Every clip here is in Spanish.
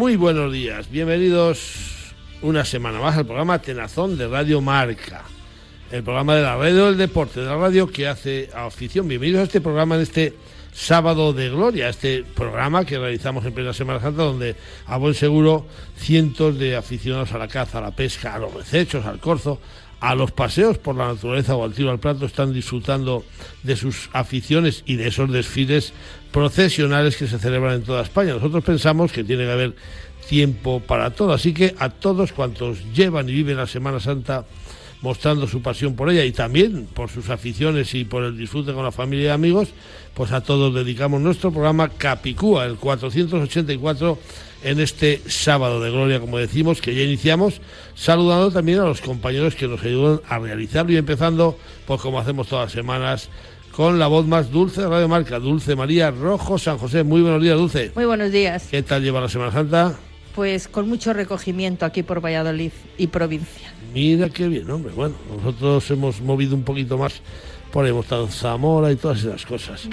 Muy buenos días. Bienvenidos una semana más al programa Tenazón de Radio Marca. El programa de la radio del deporte, de la radio que hace afición. Bienvenidos a este programa en este sábado de gloria, este programa que realizamos en plena Semana Santa, donde a buen seguro cientos de aficionados a la caza, a la pesca, a los recechos, al corzo, a los paseos por la naturaleza o al tiro al plato están disfrutando de sus aficiones y de esos desfiles procesionales que se celebran en toda España. Nosotros pensamos que tiene que haber tiempo para todo, así que a todos cuantos llevan y viven la Semana Santa mostrando su pasión por ella y también por sus aficiones y por el disfrute con la familia y amigos, pues a todos dedicamos nuestro programa Capicúa, el 484 en este sábado de gloria, como decimos, que ya iniciamos, saludando también a los compañeros que nos ayudan a realizarlo y empezando, pues como hacemos todas las semanas, con la voz más dulce de Radio Marca, Dulce María Rojo San José. Muy buenos días, Dulce. Muy buenos días. ¿Qué tal lleva la Semana Santa? Pues con mucho recogimiento aquí por Valladolid y provincia. Mira qué bien, hombre. Bueno, nosotros hemos movido un poquito más por ahí, hemos estado en Zamora y todas esas cosas.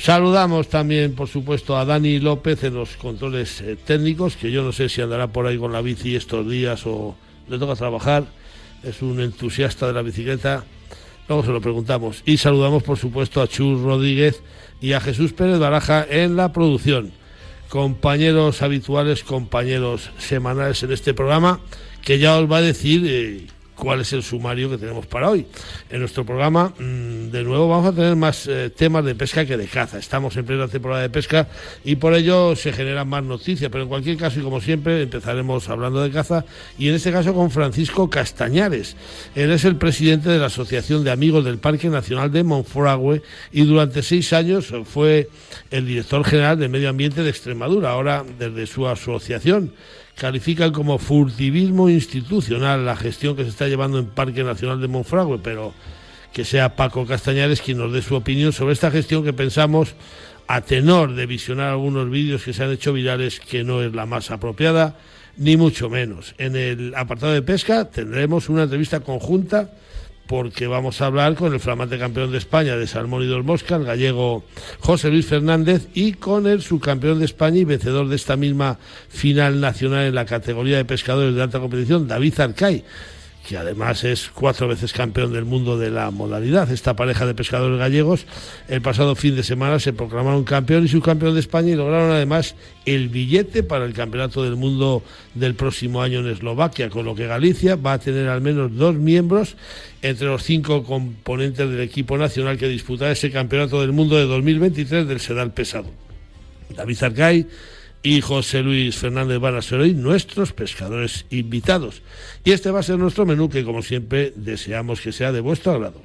Saludamos también, por supuesto, a Dani López en los controles eh, técnicos, que yo no sé si andará por ahí con la bici estos días o le toca trabajar. Es un entusiasta de la bicicleta. Luego se lo preguntamos. Y saludamos, por supuesto, a Chus Rodríguez y a Jesús Pérez Baraja en la producción. Compañeros habituales, compañeros semanales en este programa, que ya os va a decir eh, cuál es el sumario que tenemos para hoy. En nuestro programa, mm, de nuevo, vamos a tener más eh, temas de pesca que de caza. Estamos en plena temporada de pesca y por ello se generan más noticias, pero en cualquier caso, y como siempre, empezaremos hablando de caza y en este caso con Francisco Castañares. Él es el presidente de la Asociación de Amigos del Parque Nacional de Monfragüe y durante seis años fue el director general de Medio Ambiente de Extremadura. Ahora, desde su asociación, califican como furtivismo institucional la gestión que se está llevando en Parque Nacional de Monfragüe, pero que sea Paco Castañares quien nos dé su opinión sobre esta gestión que pensamos, a tenor de visionar algunos vídeos que se han hecho virales, que no es la más apropiada, ni mucho menos. En el apartado de pesca tendremos una entrevista conjunta porque vamos a hablar con el flamante campeón de España de Salmón y dos Mosca, el gallego José Luis Fernández, y con el subcampeón de España y vencedor de esta misma final nacional en la categoría de pescadores de alta competición, David Arcay que además es cuatro veces campeón del mundo de la modalidad. Esta pareja de pescadores gallegos el pasado fin de semana se proclamaron campeón y subcampeón de España y lograron además el billete para el Campeonato del Mundo del próximo año en Eslovaquia, con lo que Galicia va a tener al menos dos miembros entre los cinco componentes del equipo nacional que disputará ese Campeonato del Mundo de 2023 del Sedal Pesado. David Arcay y José Luis Fernández hoy nuestros pescadores invitados. Y este va a ser nuestro menú que, como siempre, deseamos que sea de vuestro agrado.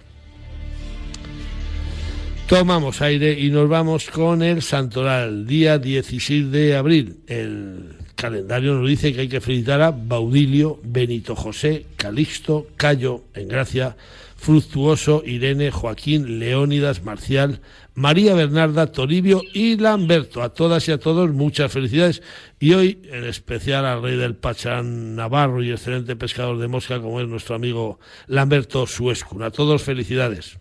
Tomamos aire y nos vamos con el Santoral, día 16 de abril. El calendario nos dice que hay que felicitar a Baudilio, Benito José, Calixto, Cayo, en Gracia, Fructuoso, Irene, Joaquín, Leónidas, Marcial, María Bernarda, Toribio y Lamberto. A todas y a todos muchas felicidades y hoy en especial al rey del Pachán Navarro y excelente pescador de mosca como es nuestro amigo Lamberto Suescun. A todos felicidades.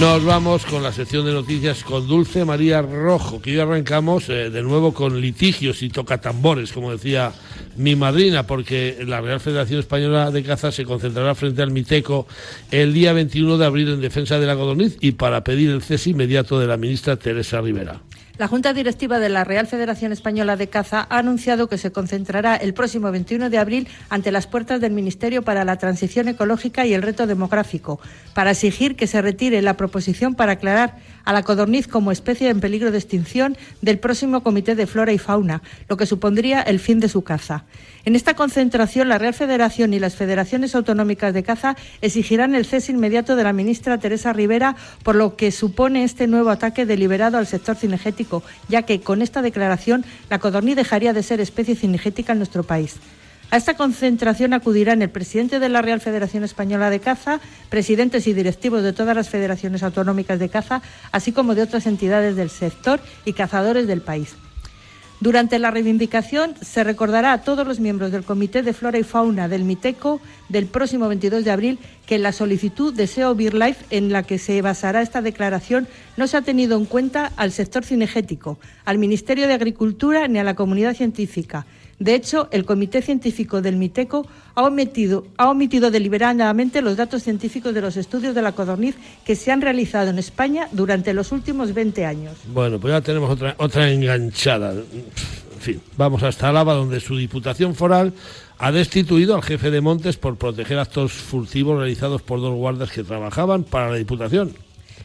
Nos vamos con la sección de noticias con Dulce María Rojo, que hoy arrancamos eh, de nuevo con litigios y tocatambores, como decía mi madrina, porque la Real Federación Española de Caza se concentrará frente al Miteco el día 21 de abril en defensa de la codorniz y para pedir el cese inmediato de la ministra Teresa Rivera. La Junta Directiva de la Real Federación Española de Caza ha anunciado que se concentrará el próximo 21 de abril ante las puertas del Ministerio para la Transición Ecológica y el Reto Demográfico, para exigir que se retire la proposición para aclarar a la codorniz como especie en peligro de extinción del próximo Comité de Flora y Fauna, lo que supondría el fin de su caza. En esta concentración, la Real Federación y las federaciones autonómicas de caza exigirán el cese inmediato de la ministra Teresa Rivera por lo que supone este nuevo ataque deliberado al sector cinegético, ya que con esta declaración la codorniz dejaría de ser especie cinegética en nuestro país. A esta concentración acudirán el presidente de la Real Federación Española de Caza, presidentes y directivos de todas las federaciones autonómicas de caza, así como de otras entidades del sector y cazadores del país. Durante la reivindicación se recordará a todos los miembros del Comité de Flora y Fauna del MITECO del próximo 22 de abril que la solicitud de SEO BeerLife en la que se basará esta declaración no se ha tenido en cuenta al sector cinegético, al Ministerio de Agricultura ni a la comunidad científica. De hecho, el Comité Científico del MITECO ha omitido, ha omitido deliberadamente los datos científicos de los estudios de la codorniz que se han realizado en España durante los últimos 20 años. Bueno, pues ya tenemos otra, otra enganchada. En fin, vamos hasta Álava, donde su Diputación Foral ha destituido al jefe de Montes por proteger actos furtivos realizados por dos guardas que trabajaban para la Diputación.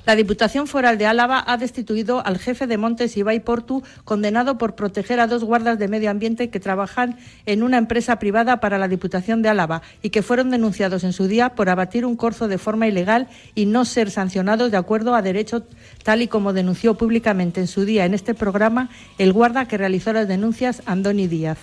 La Diputación Foral de Álava ha destituido al jefe de Montes Ibai Portu, condenado por proteger a dos guardas de medio ambiente que trabajan en una empresa privada para la Diputación de Álava y que fueron denunciados en su día por abatir un corzo de forma ilegal y no ser sancionados de acuerdo a derecho, tal y como denunció públicamente en su día en este programa el guarda que realizó las denuncias, Andoni Díaz.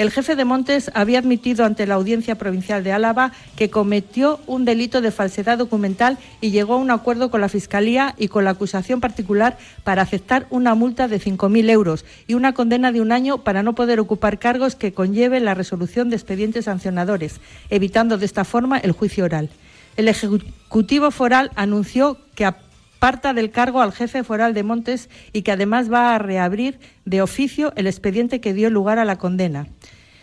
El jefe de Montes había admitido ante la Audiencia Provincial de Álava que cometió un delito de falsedad documental y llegó a un acuerdo con la Fiscalía y con la acusación particular para aceptar una multa de 5.000 euros y una condena de un año para no poder ocupar cargos que conlleven la resolución de expedientes sancionadores, evitando de esta forma el juicio oral. El Ejecutivo Foral anunció que parta del cargo al jefe foral de Montes y que además va a reabrir de oficio el expediente que dio lugar a la condena.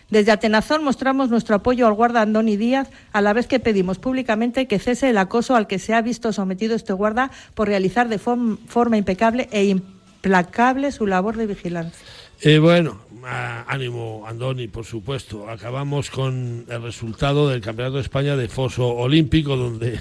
Desde Atenazón mostramos nuestro apoyo al guarda Andoni Díaz, a la vez que pedimos públicamente que cese el acoso al que se ha visto sometido este guarda por realizar de forma impecable e implacable su labor de vigilancia. Eh, bueno, ánimo Andoni, por supuesto. Acabamos con el resultado del Campeonato de España de Foso Olímpico, donde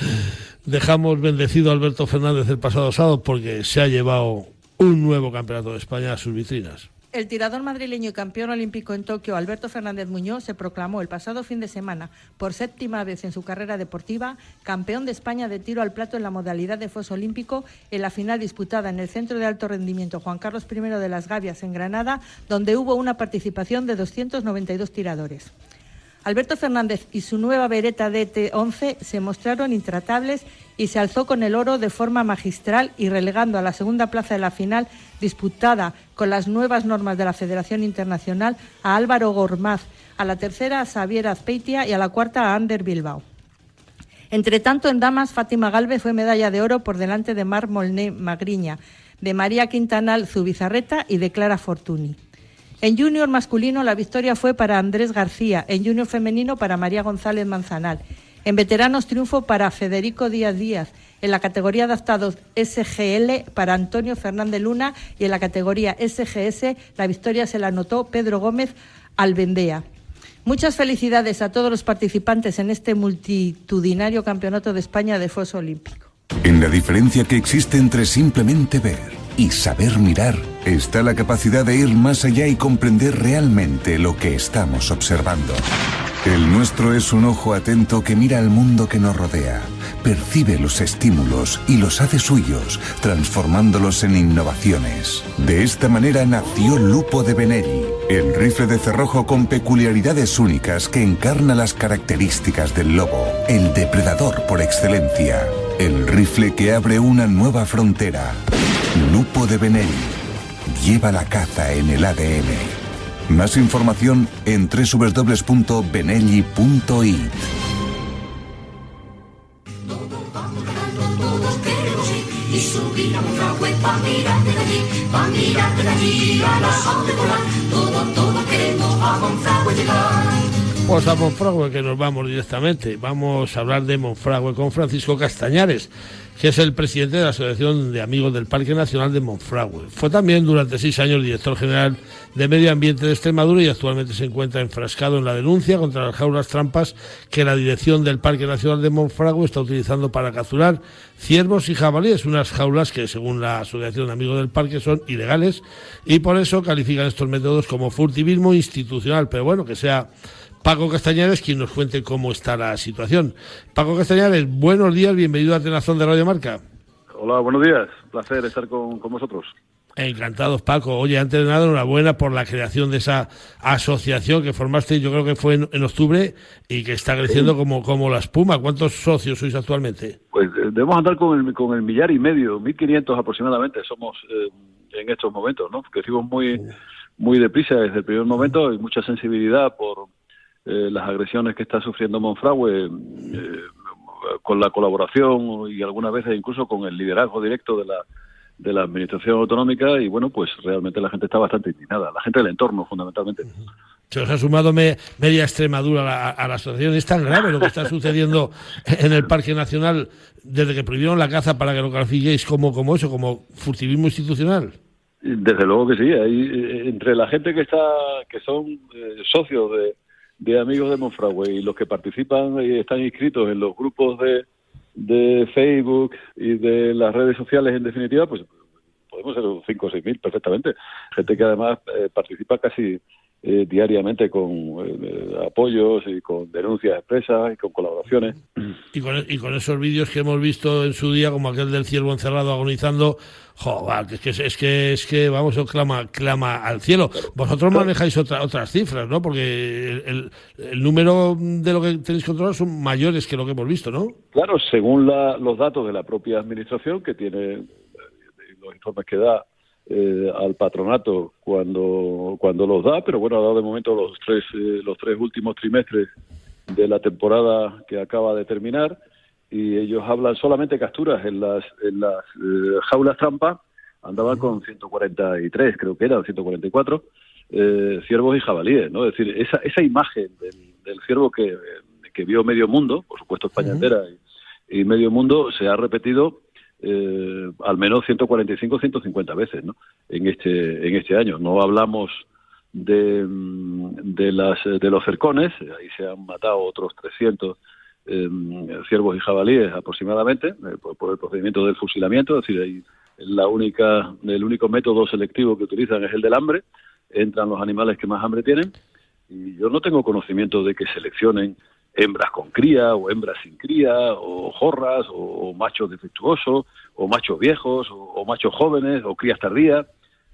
dejamos bendecido a Alberto Fernández el pasado sábado porque se ha llevado un nuevo Campeonato de España a sus vitrinas. El tirador madrileño y campeón olímpico en Tokio, Alberto Fernández Muñoz, se proclamó el pasado fin de semana, por séptima vez en su carrera deportiva, campeón de España de tiro al plato en la modalidad de foso olímpico en la final disputada en el Centro de Alto Rendimiento Juan Carlos I de las Gavias en Granada, donde hubo una participación de 292 tiradores. Alberto Fernández y su nueva vereta DT-11 se mostraron intratables y se alzó con el oro de forma magistral y relegando a la segunda plaza de la final disputada con las nuevas normas de la Federación Internacional a Álvaro Gormaz, a la tercera a Xavier Azpeitia y a la cuarta a Ander Bilbao. Entre tanto, en damas, Fátima Galvez fue medalla de oro por delante de Mar Molné Magriña, de María Quintanal Zubizarreta y de Clara Fortuny. En junior masculino la victoria fue para Andrés García, en junior femenino para María González Manzanal. En veteranos triunfo para Federico Díaz Díaz, en la categoría adaptados SGL para Antonio Fernández Luna y en la categoría SGS la victoria se la anotó Pedro Gómez Albendea. Muchas felicidades a todos los participantes en este multitudinario Campeonato de España de Foso Olímpico. En la diferencia que existe entre simplemente ver y saber mirar está la capacidad de ir más allá y comprender realmente lo que estamos observando. El nuestro es un ojo atento que mira al mundo que nos rodea, percibe los estímulos y los hace suyos, transformándolos en innovaciones. De esta manera nació Lupo de Benelli, el rifle de cerrojo con peculiaridades únicas que encarna las características del lobo, el depredador por excelencia, el rifle que abre una nueva frontera. Lupo de Benelli. Lleva la caza en el ADN. Más información en www.benelli.it. Y subir a Monfragüe pa' mirar desde allí, pa' mirar desde allí a la de volar. Todo, todo queremos a Monfragüe llegar. Pues a Monfragüe que nos vamos directamente. Vamos a hablar de Monfragüe con Francisco Castañares que es el presidente de la Asociación de Amigos del Parque Nacional de Monfragüe. Fue también durante seis años director general de Medio Ambiente de Extremadura y actualmente se encuentra enfrascado en la denuncia contra las jaulas trampas que la dirección del Parque Nacional de Monfragüe está utilizando para capturar ciervos y jabalíes, unas jaulas que según la Asociación de Amigos del Parque son ilegales y por eso califican estos métodos como furtivismo institucional. Pero bueno, que sea Paco Castañares quien nos cuente cómo está la situación. Paco Castañares, buenos días, bienvenido a Tenazón de Radio Marca. Hola, buenos días, placer estar con, vosotros. Encantados, Paco. Oye, antes de nada, enhorabuena por la creación de esa asociación que formaste, yo creo que fue en, octubre y que está creciendo como, como la espuma. ¿Cuántos socios sois actualmente? Pues eh, debemos andar con el, con el millar y medio, 1.500 aproximadamente somos eh, en estos momentos, ¿no? Crecimos muy, muy deprisa desde el primer momento y mucha sensibilidad por eh, las agresiones que está sufriendo Monfragüe con la colaboración y algunas veces incluso con el liderazgo directo de la de la administración autonómica y bueno, pues realmente la gente está bastante indignada, la gente del entorno fundamentalmente. Se os ha sumado media Extremadura a la, asociación. Es tan grave lo que está sucediendo en el Parque Nacional desde que prohibieron la caza para que lo califiquéis como, como eso, como furtivismo institucional. Desde luego que sí. Hay, eh, entre la gente que está, que son eh, socios de, de amigos de Monfragüe y los que participan y están inscritos en los grupos de, de Facebook y de las redes sociales en definitiva, pues podemos ser cinco o seis mil perfectamente. Gente que además eh, participa casi eh, diariamente con eh, apoyos y con denuncias expresas y con colaboraciones. Y con, y con esos vídeos que hemos visto en su día, como aquel del ciervo encerrado agonizando, joder, es que, es que, es que vamos, clama, clama al cielo. Vosotros manejáis otra, otras cifras, ¿no? Porque el, el, número de lo que tenéis controlado son mayores que lo que hemos visto, ¿no? Claro, según la, los datos de la propia administración, que tiene los informes que da eh, al patronato cuando cuando los da, pero bueno, ha dado de momento los tres eh, los tres últimos trimestres de la temporada que acaba de terminar y ellos hablan solamente capturas en las en las eh, jaulas trampa. Andaban con 143 creo que eran 144 eh, ciervos y jabalíes, ¿no? Es decir, esa esa imagen del, ciervo que, que vio medio mundo, por supuesto España entera y medio mundo se ha repetido eh, al menos 145 150 veces ¿no? en este en este año no hablamos de, mm, de las de los cercones ahí se han matado otros 300 eh, ciervos y jabalíes aproximadamente eh, por, el procedimiento del fusilamiento es decir ahí la única el único método selectivo que utilizan es el del hambre entran los animales que más hambre tienen y yo no tengo conocimiento de que seleccionen hembras con cría o hembras sin cría o jorras o, machos defectuosos o machos viejos o, machos jóvenes o crías tardías.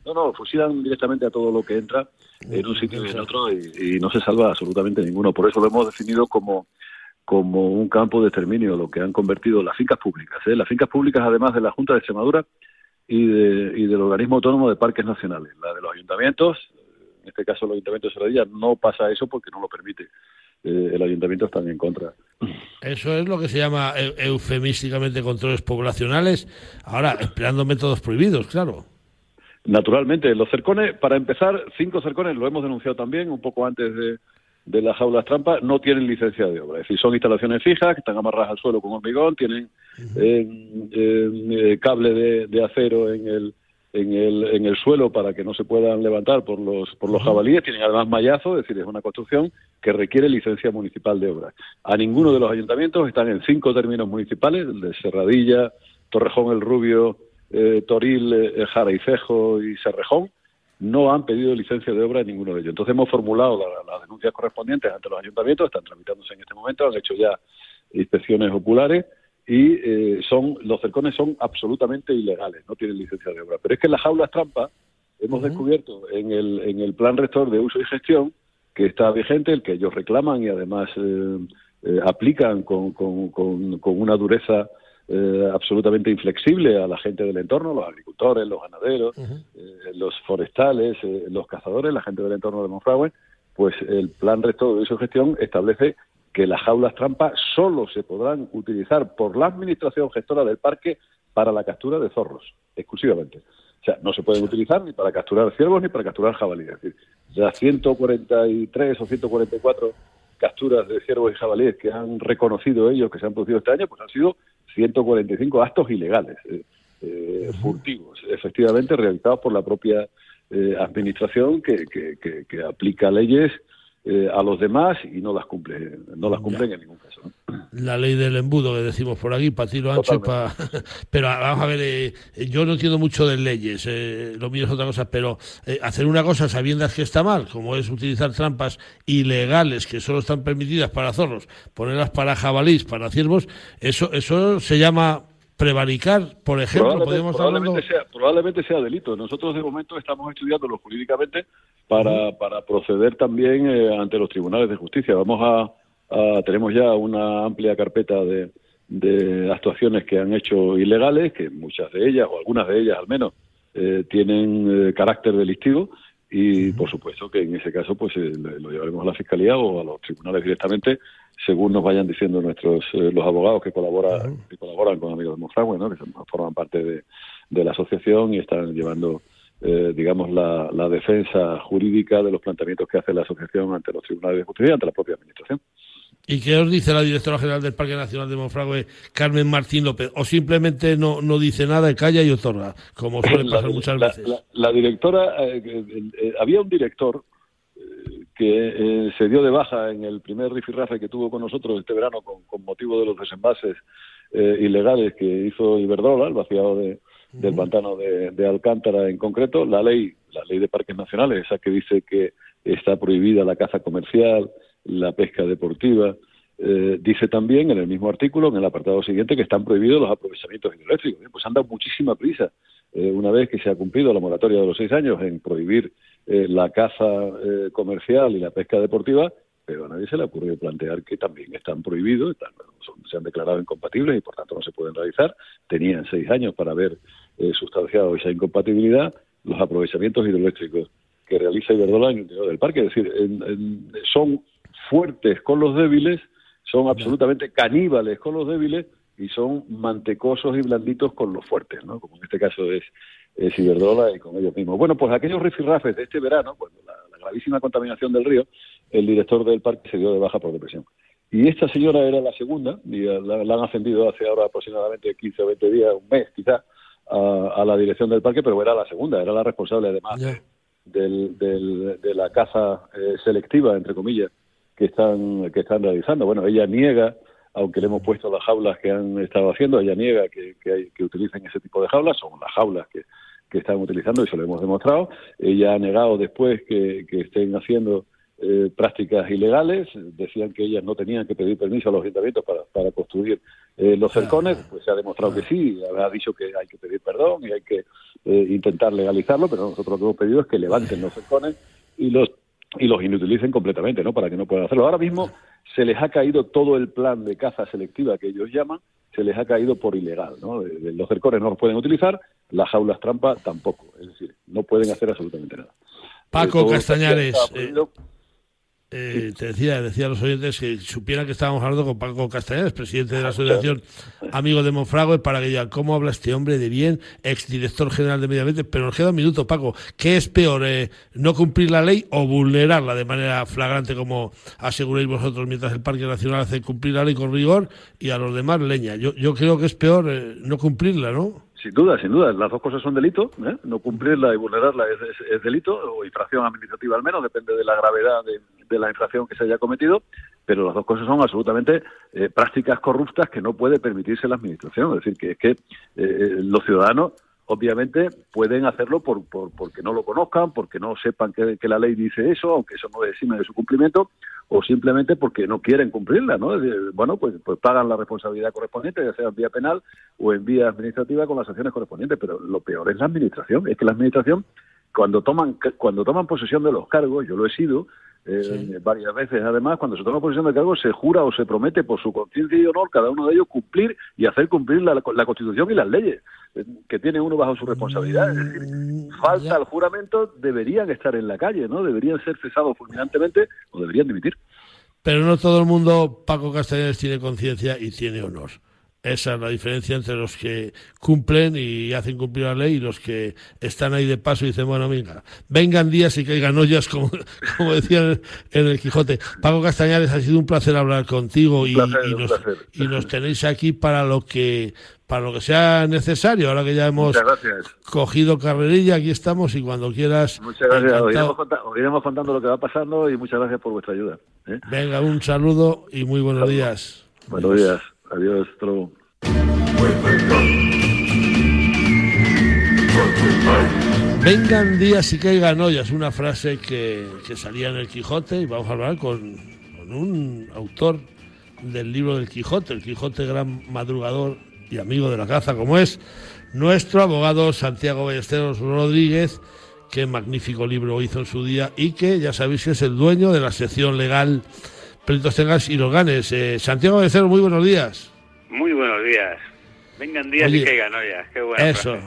No, no, fusilan directamente a todo lo que entra en un sitio y en otro y, no se salva absolutamente ninguno. Por eso lo hemos definido como, como un campo de exterminio, lo que han convertido las fincas públicas. ¿eh? Las fincas públicas, además de la Junta de Extremadura y, de, y del Organismo Autónomo de Parques Nacionales, la de los ayuntamientos, en este caso el Ayuntamiento de Serradilla, no pasa eso porque no lo permite eh, el ayuntamiento está en contra. Eso es lo que se llama eufemísticamente controles poblacionales, ahora empleando métodos prohibidos, claro. Naturalmente, los cercones, para empezar, cinco cercones, lo hemos denunciado también un poco antes de, de las jaulas trampas, no tienen licencia de obra. Es decir, son instalaciones fijas que están amarradas al suelo con hormigón, tienen eh, eh, cable de, de, acero en el, en el, en el suelo para que no se puedan levantar por los, por los jabalíes. Tienen además mallazo, es decir, es una construcción que requiere licencia municipal de obra. A ninguno de los ayuntamientos están en cinco términos municipales, el de Serradilla, Torrejón el Rubio, eh, Toril, eh, Jara y Serrejón, no han pedido licencia de obra en ninguno de ellos. Entonces hemos formulado las denuncias correspondientes ante los ayuntamientos, están tramitándose en este momento, han hecho ya inspecciones oculares y eh, son los cercones son absolutamente ilegales, no tienen licencia de obra. Pero es que las jaulas trampa hemos descubierto en el, en el plan rector de uso y gestión que está vigente, el que ellos reclaman y además eh, eh, aplican con, con, con, una dureza absolutamente inflexible a la gente del entorno, los agricultores, los ganaderos, los forestales, los cazadores, la gente del entorno de Monfragüe, pues el plan rector de uso y gestión establece que las jaulas trampa solo se podrán utilizar por la administración gestora del parque para la captura de zorros, exclusivamente. O sea, no se pueden utilizar ni para capturar ciervos ni para capturar jabalíes. Es decir, ya 143 o 144 capturas de ciervos y jabalíes que han reconocido ellos que se han producido este año, pues han sido 145 actos ilegales, eh, eh, furtivos, efectivamente realizados por la propia eh, administración que, que aplica leyes eh, a los demás y no las cumple, no las cumplen en ningún caso. La ley del embudo que decimos por aquí, para tiro ancho, para... pero vamos a ver, eh, yo no entiendo mucho de leyes, eh, lo mío es otra cosa, pero hacer una cosa sabiendo que está mal, como es utilizar trampas ilegales que solo están permitidas para zorros, ponerlas para jabalís, para ciervos, eso, eso se llama prevaricar, por ejemplo, probablemente, probablemente sea, probablemente sea delito. Nosotros de momento estamos estudiándolo jurídicamente para, para proceder también eh, ante los tribunales de justicia. Vamos a, tenemos ya una amplia carpeta de, de actuaciones que han hecho ilegales, que muchas de ellas, o algunas de ellas al menos, eh, tienen eh, carácter delictivo y por supuesto que en ese caso pues eh, lo llevaremos a la fiscalía o a los tribunales directamente según nos vayan diciendo nuestros los abogados que colaboran que colaboran con amigos de Monfragüe, ¿no? que forman parte de, de, la asociación y están llevando digamos la, la defensa jurídica de los planteamientos que hace la asociación ante los tribunales de justicia y ante la propia administración. ¿Y qué os dice la directora general del Parque Nacional de Monfragüe, Carmen Martín López? ¿O simplemente no, no dice nada, calla y otorga, como suele pasar muchas veces? La, directora, eh, eh, había un director eh, que se dio de baja en el primer rifirrafe que tuvo con nosotros este verano con, motivo de los desembases ilegales que hizo Iberdrola, el vaciado de, del pantano de, de, Alcántara en concreto. La ley, la ley de parques nacionales, esa que dice que está prohibida la caza comercial, la pesca deportiva. Eh, dice también en el mismo artículo, en el apartado siguiente, que están prohibidos los aprovechamientos hidroeléctricos. Pues han dado muchísima prisa, eh, una vez que se ha cumplido la moratoria de los seis años, en prohibir eh, la caza comercial y la pesca deportiva, pero a nadie se le ha ocurrido plantear que también están prohibidos, se han declarado incompatibles y por tanto no se pueden realizar. Tenían seis años para haber sustanciado esa incompatibilidad los aprovechamientos hidroeléctricos que realiza Iberdrola en el interior del parque. Es decir, son fuertes con los débiles, son absolutamente caníbales con los débiles y son mantecosos y blanditos con los fuertes, ¿no? Como en este caso es, es Iberdrola y con ellos mismos. Bueno, pues aquellos rifirrafes de este verano, cuando la, gravísima contaminación del río, el director del parque se dio de baja por depresión. Y esta señora era la segunda, y la, han ascendido hace ahora aproximadamente 15 o 20 días, un mes quizá, a, la dirección del parque, pero era la segunda, era la responsable además del, de la caza eh, selectiva, entre comillas, que están, que están realizando. Bueno, ella niega, aunque le hemos puesto las jaulas que han estado haciendo, ella niega que, que, hay, que utilicen ese tipo de jaulas, son las jaulas que, que están utilizando y se lo hemos demostrado. Ella ha negado después que, que estén haciendo eh, prácticas ilegales, decían que ellas no tenían que pedir permiso a los ayuntamientos para, para construir eh, los cercones, pues se ha demostrado que sí, ha dicho que hay que pedir perdón y hay que eh, intentar legalizarlo, pero nosotros lo que hemos pedido es que levanten los cercones y los y los inutilicen completamente, ¿no? Para que no puedan hacerlo. Ahora mismo se les ha caído todo el plan de caza selectiva que ellos llaman, se les ha caído por ilegal, ¿no? Los cercones no los pueden utilizar, las jaulas trampa tampoco, es decir, no pueden hacer absolutamente nada. Paco Castañares, eh, te decía, decía a los oyentes que supieran que estábamos hablando con Paco Castañares, presidente de la Asociación Amigos de Monfragüe, para que digan cómo habla este hombre de bien, exdirector general de Medio Ambiente. Pero nos queda un minuto, Paco. ¿Qué es peor, eh, no cumplir la ley o vulnerarla de manera flagrante, como aseguréis vosotros, mientras el Parque Nacional hace cumplir la ley con rigor y a los demás leña? Yo, yo creo que es peor eh, no cumplirla, ¿no? Sin duda, sin duda. Las dos cosas son delito. ¿eh? No cumplirla y vulnerarla es, delito, o infracción administrativa al menos, depende de la gravedad de, la infracción que se haya cometido. Pero las dos cosas son absolutamente eh, prácticas corruptas que no puede permitirse la administración. Es decir, que es que eh, los ciudadanos obviamente pueden hacerlo por, por, porque no lo conozcan, porque no sepan que, la ley dice eso, aunque eso no decime de su cumplimiento, o simplemente porque no quieren cumplirla, ¿no? Bueno, pues, pues pagan la responsabilidad correspondiente, ya sea en vía penal o en vía administrativa con las sanciones correspondientes, pero lo peor es la administración, es que la administración cuando toman cuando toman posesión de los cargos, yo lo he sido, eh, varias veces. Además, cuando se toma posesión de cargo, se jura o se promete por su conciencia y honor cada uno de ellos cumplir y hacer cumplir la, Constitución y las leyes eh, que tiene uno bajo su responsabilidad. Es decir, mm, falta el juramento, deberían estar en la calle, ¿no? Deberían ser cesados fulminantemente o deberían dimitir. Pero no todo el mundo, Paco Castellanos, tiene conciencia y tiene honor. Esa es la diferencia entre los que cumplen y hacen cumplir la ley y los que están ahí de paso y dicen, bueno, venga, vengan días y caigan ollas, como, como decían en el Quijote. Paco Castañares, ha sido un placer hablar contigo y, nos, tenéis aquí para lo que para lo que sea necesario. Ahora que ya hemos cogido carrerilla, aquí estamos y cuando quieras. Muchas gracias. Os iremos, contando lo que va pasando y muchas gracias por vuestra ayuda. ¿eh? Venga, un saludo y muy buenos días. Buenos días. Adiós, Tro. Vengan días y caigan ollas, una frase que, salía en el Quijote y vamos a hablar con, un autor del libro del Quijote, el Quijote gran madrugador y amigo de la caza como es nuestro abogado Santiago Ballesteros Rodríguez, que magnífico libro hizo en su día y que ya sabéis que es el dueño de la sección legal Pelitos Tengas y los Ganes. Eh, Santiago Ballesteros, muy buenos días. Muy buenos días. Vengan días y caigan ollas. Qué buena Eso,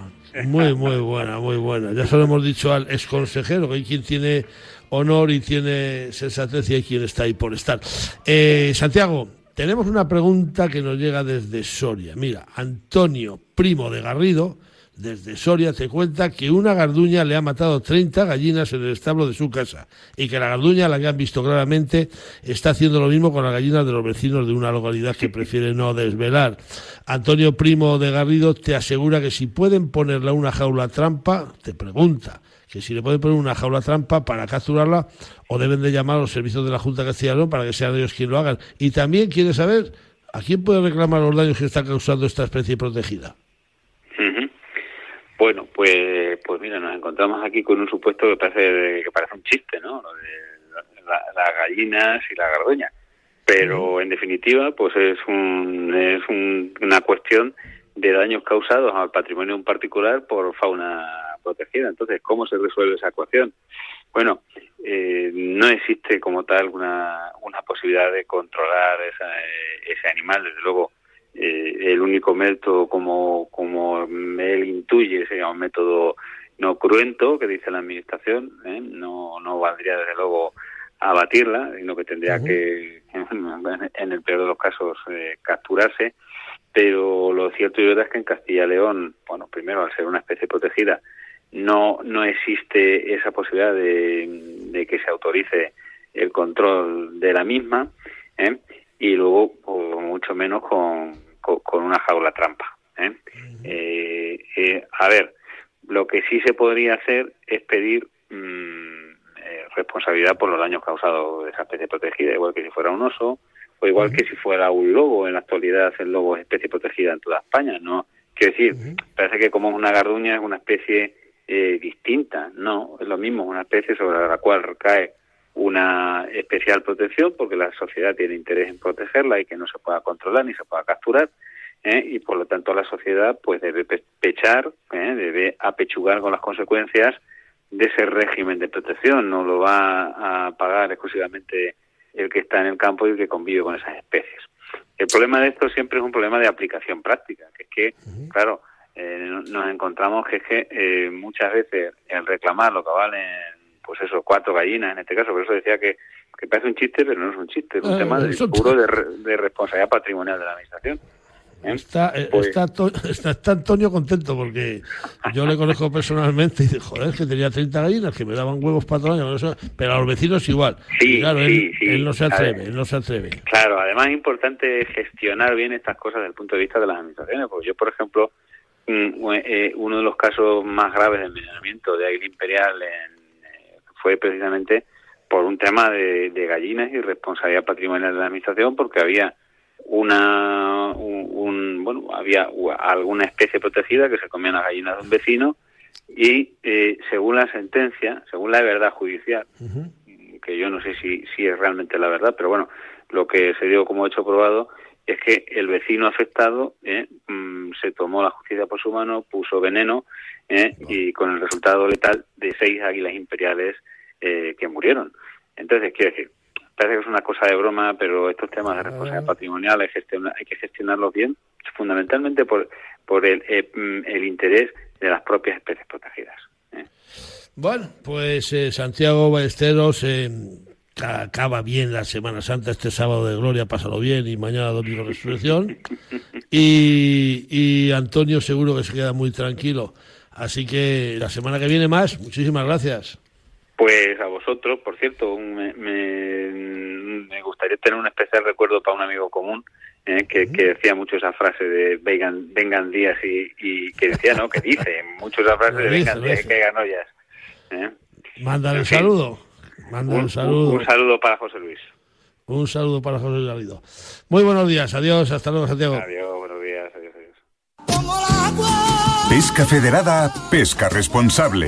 muy, muy buena, muy buena. Ya se lo hemos dicho al ex consejero, que hay quien tiene honor y tiene sensatez y hay quien está ahí por estar. Eh, Santiago, tenemos una pregunta que nos llega desde Soria. Mira, Antonio, primo de Garrido, desde Soria, te cuenta que una garduña le ha matado 30 gallinas en el establo de su casa y que la garduña, la que han visto claramente, está haciendo lo mismo con las gallinas de los vecinos de una localidad que prefiere no desvelar. Antonio Primo de Garrido te asegura que si pueden ponerle una jaula trampa, te pregunta que si le pueden poner una jaula trampa para capturarla o deben de llamar a los servicios de la Junta León para que sean ellos quienes lo hagan. Y también quiere saber a quién puede reclamar los daños que está causando esta especie protegida. Bueno, pues, pues mira, nos encontramos aquí con un supuesto que parece, que parece un chiste, ¿no? Lo de las gallinas y la gardoña. Pero en definitiva, pues es, un, es una cuestión de daños causados al patrimonio en particular por fauna protegida. Entonces, ¿cómo se resuelve esa ecuación? Bueno, eh, no existe como tal una, una posibilidad de controlar ese animal. Desde luego, eh, el único método, como, como él intuye, sería un método no cruento, que dice la Administración, ¿eh? no, no valdría desde luego abatirla, sino que tendría que, en el peor de los casos, eh, capturarse. Pero lo cierto y verdad es que en Castilla y León, bueno, primero al ser una especie protegida, no, no existe esa posibilidad de, de que se autorice el control de la misma. ¿eh? Y luego pues, mucho menos con, con, una jaula trampa. ¿eh? Eh, eh, a ver, lo que sí se podría hacer es pedir mm, responsabilidad por los daños causados de esa especie protegida, igual que si fuera un oso o igual que si fuera un lobo. En la actualidad el lobo es especie protegida en toda España, ¿no? Quiero decir, parece que como es una garduña es una especie distinta, no, es lo mismo, es una especie sobre la cual recae una especial protección porque la sociedad tiene interés en protegerla y que no se pueda controlar ni se pueda capturar ¿eh? y por lo tanto la sociedad pues debe pechar, ¿eh? debe apechugar con las consecuencias de ese régimen de protección, no lo va a pagar exclusivamente el que está en el campo y el que convive con esas especies. El problema de esto siempre es un problema de aplicación práctica, que es que, claro, eh, nos encontramos que es que muchas veces el reclamar lo que valen pues eso, cuatro gallinas en este caso. Por eso decía que, que parece un chiste, pero no es un chiste, es un ah, tema de, puro de, responsabilidad patrimonial de la Administración. ¿eh? Está, eh, pues está, está, Antonio contento porque yo le conozco personalmente y dice, joder, que tenía 30 gallinas que me daban huevos para todo pero a los vecinos igual. Sí, claro, sí, él, él, no se atreve, él no se atreve. Claro, además es importante gestionar bien estas cosas desde el punto de vista de las administraciones, porque yo, por ejemplo, eh, uno de los casos más graves de envenenamiento de águila imperial en fue precisamente por un tema de, gallinas y responsabilidad patrimonial de la administración, porque había una un, bueno había alguna especie protegida que se comían las gallinas de un vecino y eh, según la sentencia, según la verdad judicial, que yo no sé si, si es realmente la verdad, pero bueno, lo que se dio como hecho probado es que el vecino afectado eh, mm, se tomó la justicia por su mano, puso veneno eh, y con el resultado letal de seis águilas imperiales eh, que murieron. Entonces, quiero decir, parece que es una cosa de broma, pero estos temas de responsabilidad patrimonial hay, hay que gestionarlos bien, fundamentalmente por, por el, eh, mm, el interés de las propias especies protegidas. ¿eh? Bueno, pues Santiago Ballesteros acaba bien la Semana Santa, este sábado de gloria, pásalo bien y mañana domingo resurrección. y, y Antonio seguro que se queda muy tranquilo. Así que la semana que viene más, muchísimas gracias. Pues a vosotros, por cierto, me, me, gustaría tener un especial recuerdo para un amigo común eh, que, decía mucho esa frase de vengan, vengan días y, que decía, ¿no? Que dice mucho esa frase de vengan días y que. ¿eh? Mándale un saludo. Mándale un, saludo. Un, saludo para José Luis. Un saludo para José Luis. Muy buenos días. Adiós. Hasta luego, Santiago. Adiós. Buenos días. Adiós. adiós. Pesca Federada, pesca responsable.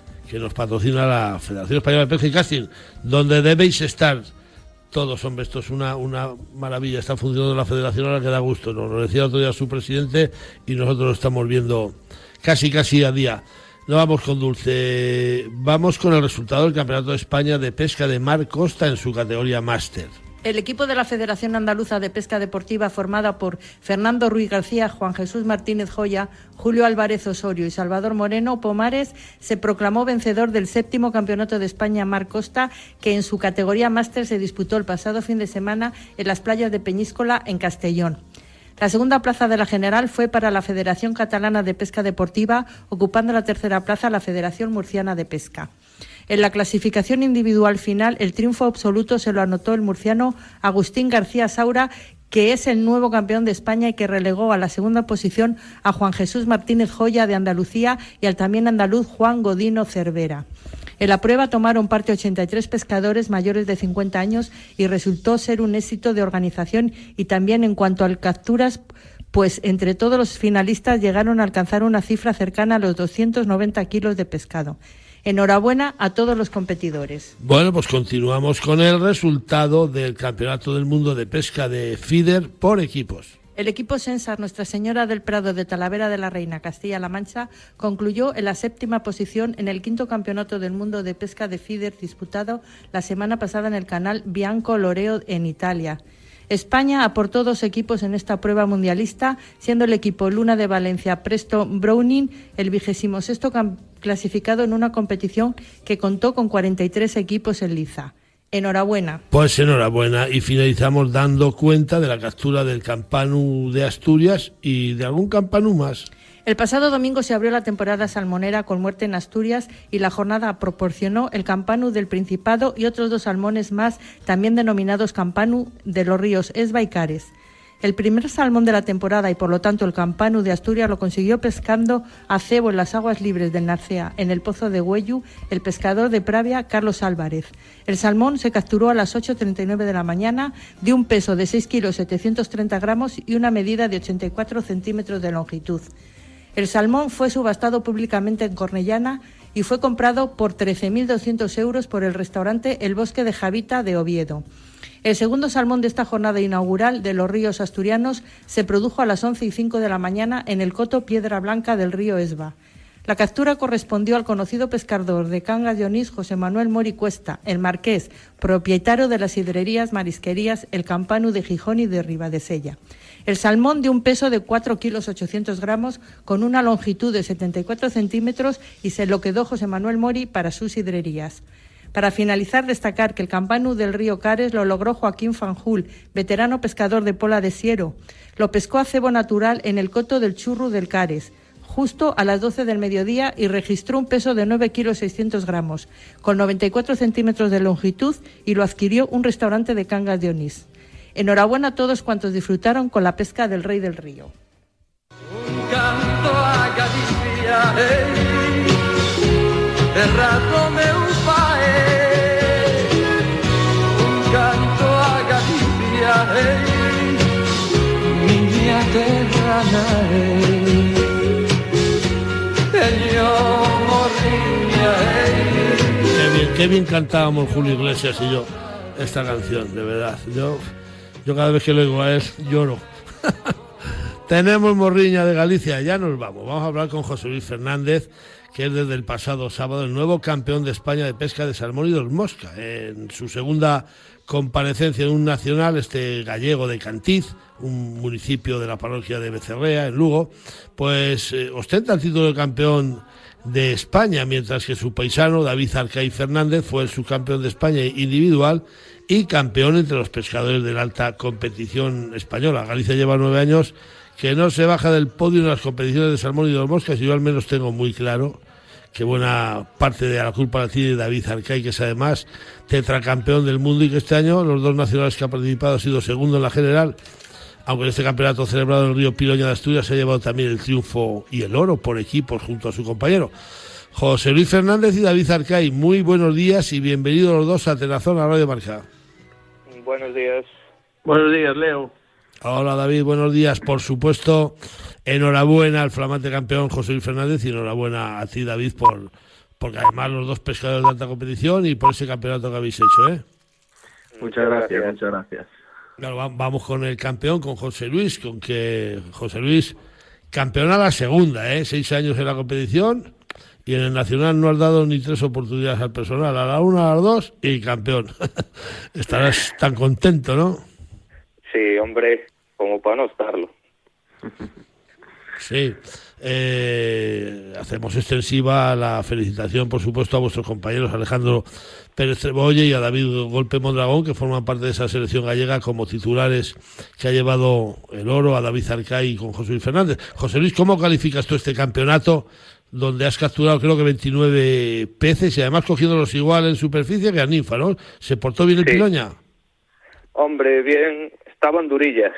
que nos patrocina la Federación Española de Pesca y Casting, donde debéis estar todos, hombre, esto es una, una maravilla, está funcionando la federación ahora que da gusto, nos lo decía otro día su presidente y nosotros lo estamos viendo casi casi a día. No vamos con Dulce, vamos con el resultado del Campeonato de España de Pesca de Mar Costa en su categoría máster. El equipo de la Federación Andaluza de Pesca Deportiva, formada por Fernando Ruiz García, Juan Jesús Martínez Joya, Julio Álvarez Osorio y Salvador Moreno Pomares, se proclamó vencedor del séptimo Campeonato de España Mar Costa, que en su categoría máster se disputó el pasado fin de semana en las playas de Peñíscola, en Castellón. La segunda plaza de la general fue para la Federación Catalana de Pesca Deportiva, ocupando la tercera plaza la Federación Murciana de Pesca. En la clasificación individual final, el triunfo absoluto se lo anotó el murciano Agustín García Saura, que es el nuevo campeón de España y que relegó a la segunda posición a Juan Jesús Martínez Joya de Andalucía y al también andaluz Juan Godino Cervera. En la prueba tomaron parte 83 pescadores mayores de 50 años y resultó ser un éxito de organización y también en cuanto a capturas, pues entre todos los finalistas llegaron a alcanzar una cifra cercana a los 290 kilos de pescado. Enhorabuena a todos los competidores. Bueno, pues continuamos con el resultado del Campeonato del Mundo de Pesca de FIDER por equipos. El equipo Sensar Nuestra Señora del Prado de Talavera de la Reina, Castilla-La Mancha, concluyó en la séptima posición en el quinto Campeonato del Mundo de Pesca de FIDER disputado la semana pasada en el canal Bianco Loreo en Italia. España aportó dos equipos en esta prueba mundialista, siendo el equipo Luna de Valencia Presto Browning el vigésimo sexto clasificado en una competición que contó con 43 equipos en liza. Enhorabuena. Pues enhorabuena. Y finalizamos dando cuenta de la captura del campanú de Asturias y de algún campanú más. El pasado domingo se abrió la temporada salmonera con muerte en Asturias y la jornada proporcionó el campanu del Principado y otros dos salmones más, también denominados campanu de los ríos Esba y Cares. El primer salmón de la temporada y por lo tanto el campanu de Asturias lo consiguió pescando a cebo en las aguas libres del Narcea, en el pozo de Huellu, el pescador de Pravia, Carlos Álvarez. El salmón se capturó a las 8.39 de la mañana, de un peso de 6 kilos 730 gramos y una medida de 84 centímetros de longitud. El salmón fue subastado públicamente en Cornellana y fue comprado por 13.200 euros por el restaurante El Bosque de Javita de Oviedo. El segundo salmón de esta jornada inaugural de los ríos asturianos se produjo a las 11 y 5 de la mañana en el coto Piedra Blanca del río Esba. La captura correspondió al conocido pescador de Cangas de Onís, José Manuel Mori Cuesta, el marqués, propietario de las hidrerías marisquerías El Campanu de Gijón y de Ribadesella. El salmón de un peso de 4 kilos 800 gramos con una longitud de 74 centímetros y se lo quedó José Manuel Mori para sus hidrerías. Para finalizar, destacar que el campanu del río Cares lo logró Joaquín Fanjul, veterano pescador de Pola de Siero. Lo pescó a cebo natural en el coto del Churru del Cares justo a las 12 del mediodía y registró un peso de 9 kilos 600 gramos, con 94 centímetros de longitud y lo adquirió un restaurante de Cangas de Onís. Enhorabuena a todos cuantos disfrutaron con la pesca del Rey del Río. Un canto a Galicia, un Qué bien cantábamos Julio Iglesias y yo esta canción, de verdad. Yo, yo cada vez que lo oigo a él lloro. Tenemos Morriña de Galicia, ya nos vamos. Vamos a hablar con José Luis Fernández, que es desde el pasado sábado el nuevo campeón de España de pesca de salmón y de mosca. En su segunda comparecencia en un nacional, este gallego de Cantiz, un municipio de la parroquia de Becerrea, en Lugo, pues eh, ostenta el título de campeón de España, mientras que su paisano David Arcay Fernández fue el subcampeón de España individual y campeón entre los pescadores de la alta competición española. Galicia lleva nueve años que no se baja del podio en las competiciones de salmón y de moscas y yo al menos tengo muy claro que buena parte de la culpa la tiene David Arcay, que es además tetracampeón del mundo y que este año los dos nacionales que ha participado ha sido segundo en la general, aunque en este campeonato celebrado en el río Piloña de Asturias se ha llevado también el triunfo y el oro por equipos junto a su compañero. José Luis Fernández y David Arcay, muy buenos días y bienvenidos los dos a Tenazón a Radio Marca. Buenos días. Buenos días, Leo. Hola David, buenos días. Por supuesto, enhorabuena al flamante campeón José Luis Fernández y enhorabuena a ti David por porque además los dos pescadores de alta competición y por ese campeonato que habéis hecho, ¿eh? Muchas gracias, muchas gracias. vamos con el campeón, con José Luis, con que José Luis campeona la segunda, ¿eh? Seis años en la competición y en el Nacional no has dado ni tres oportunidades al personal, a la una, a las dos y campeón. Estarás tan contento, ¿no? Sí, hombre, como para no estarlo. Sí. Eh, hacemos extensiva la felicitación, por supuesto, a vuestros compañeros Alejandro Pérez Trebolle y a David Golpe Mondragón, que forman parte de esa selección gallega como titulares que ha llevado el oro a David Arcay con José Luis Fernández. José Luis, ¿cómo calificas tú este campeonato donde has capturado creo que 29 peces y además cogiéndolos igual en superficie que a ninfa, ¿no? ¿Se portó bien el piloña? Hombre, bien, estaban durillas.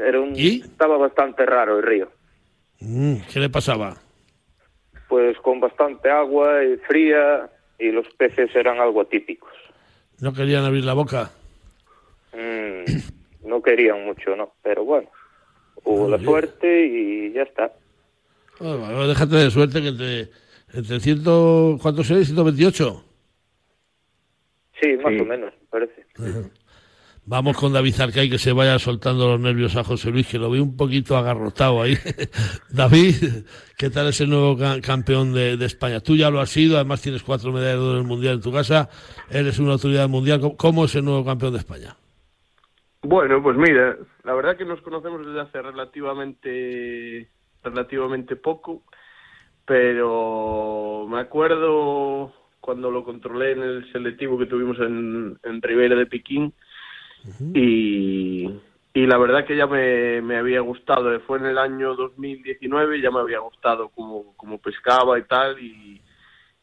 Era un, Estaba bastante raro el río. Mm, ¿Qué le pasaba? Pues con bastante agua y fría y los peces eran algo atípicos. ¿No querían abrir la boca? Mm, no querían mucho, no, pero bueno, hubo la suerte y ya está. déjate de suerte que entre, entre ciento, ¿cuántos seis? ¿128? Sí, más o menos, parece. Vamos con David Arcay que se vaya soltando los nervios a José Luis, que lo veo un poquito agarrotado ahí. David, ¿qué tal ese nuevo campeón de, España? Tú ya lo has sido, además tienes cuatro medallas de en el Mundial en tu casa, eres una autoridad mundial. ¿Cómo es el nuevo campeón de España? Bueno, pues mira, la verdad que nos conocemos desde hace relativamente, relativamente poco, pero me acuerdo cuando lo controlé en el selectivo que tuvimos en, en Ribera de Piquín, y, y la verdad que ya me, me, había gustado, fue en el año 2019, ya me había gustado como, como pescaba y tal, y,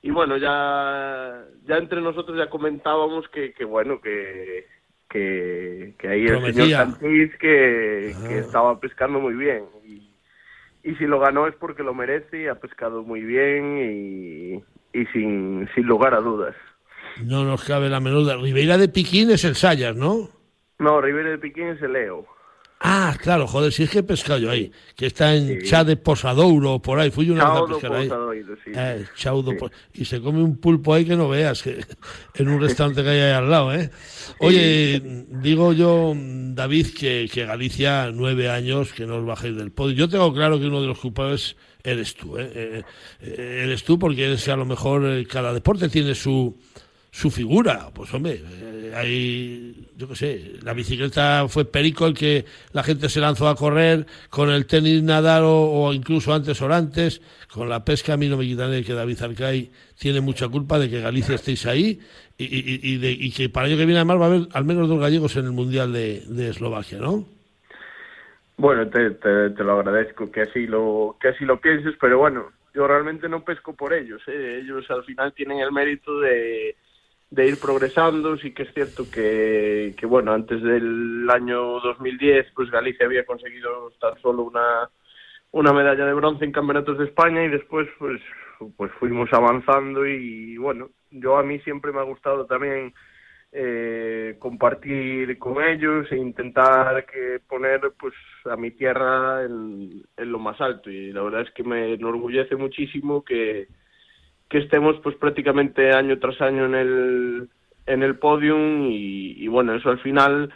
y bueno, ya, ya entre nosotros ya comentábamos que, que bueno, que, que, que ahí el señor Santis que, que ah. estaba pescando muy bien, y, y si lo ganó es porque lo merece, ha pescado muy bien y, y sin, sin lugar a dudas. No nos cabe la menuda. Ribeira de Piquín es el Sayas, ¿no? No, Rivera de Piquín es el Leo. Ah, claro, joder, si es que he pescado yo ahí, que está en sí. de Posadouro, por ahí, fui una vez a pescar ahí. Sí. Eh, y se come un pulpo ahí que no veas, que en un restaurante que hay ahí al lado, ¿eh? Oye, digo yo, David, que, que, Galicia, nueve años, que no os bajéis del podio. Yo tengo claro que uno de los culpables eres tú, ¿eh? eh, eh eres tú porque eres, a lo mejor eh, cada deporte tiene su su figura. Pues hombre, eh, hay, yo qué sé, la bicicleta fue Perico el que la gente se lanzó a correr, con el tenis nadar o, incluso antes o antes, con la pesca a mí no me quitaré que David Arcay tiene mucha culpa de que Galicia estéis ahí y, y, de, y que para el que viene además va a haber al menos dos gallegos en el Mundial de, Eslovaquia, ¿no? Bueno, te, te, te, lo agradezco que así lo que así lo pienses, pero bueno, yo realmente no pesco por ellos. ¿eh? Ellos al final tienen el mérito de, de ir progresando. Sí que es cierto que, que, bueno, antes del año 2010, pues Galicia había conseguido tan solo una, una medalla de bronce en campeonatos de España y después, pues, pues fuimos avanzando y, bueno, yo a mí siempre me ha gustado también eh, compartir con ellos e intentar que poner pues a mi tierra en, en lo más alto y la verdad es que me enorgullece muchísimo que, que estemos pues prácticamente año tras año en el en el podium y, bueno eso al final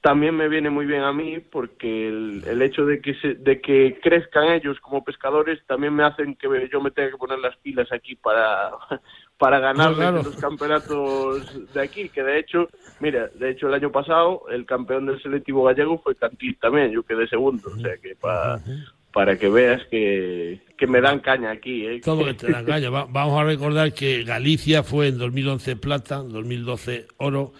también me viene muy bien a mí porque el, hecho de que se, de que crezcan ellos como pescadores también me hacen que yo me tenga que poner las pilas aquí para para ganar los campeonatos de aquí que de hecho mira de hecho el año pasado el campeón del selectivo gallego fue Cantí también yo quedé segundo o sea que para para que veas que, me dan caña aquí. ¿eh? Todo que te dan caña. vamos a recordar que Galicia fue en 2011 plata, 2012 oro,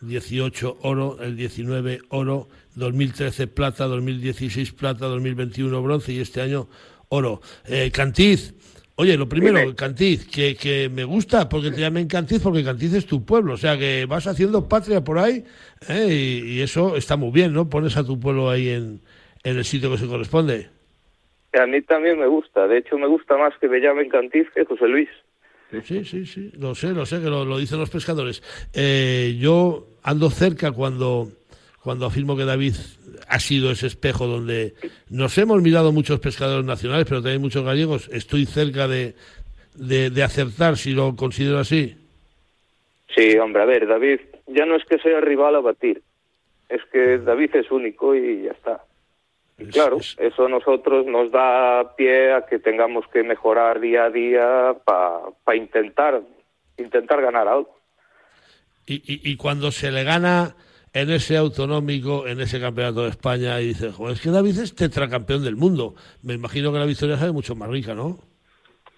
18 oro, el 19 oro, 2013 plata, 2016 plata, 2021 bronce y este año oro. Eh, Cantiz, Oye, lo primero, Cantiz, que, que me gusta porque te llamen Cantiz porque Cantiz es tu pueblo, o sea que vas haciendo patria por ahí ¿eh? y, y, eso está muy bien, ¿no? Pones a tu pueblo ahí en, en el sitio que se corresponde. A mí también me gusta, de hecho me gusta más que me llamen Cantiz que José Luis. Sí, sí, sí, lo sé, lo sé, que lo, lo dicen los pescadores. Eh, yo ando cerca cuando, cuando afirmo que David ha sido ese espejo donde nos hemos mirado muchos pescadores nacionales, pero también muchos gallegos. Estoy cerca de, de, de acertar, si lo considero así. Sí, hombre, a ver, David, ya no es que sea rival a batir, es que David es único y ya está. Y claro, eso a nosotros nos da pie a que tengamos que mejorar día a día para pa intentar intentar ganar algo. Y, y, y, cuando se le gana en ese autonómico, en ese campeonato de España, y dice, joder, es que David es tetracampeón del mundo. Me imagino que la victoria sabe mucho más rica, ¿no?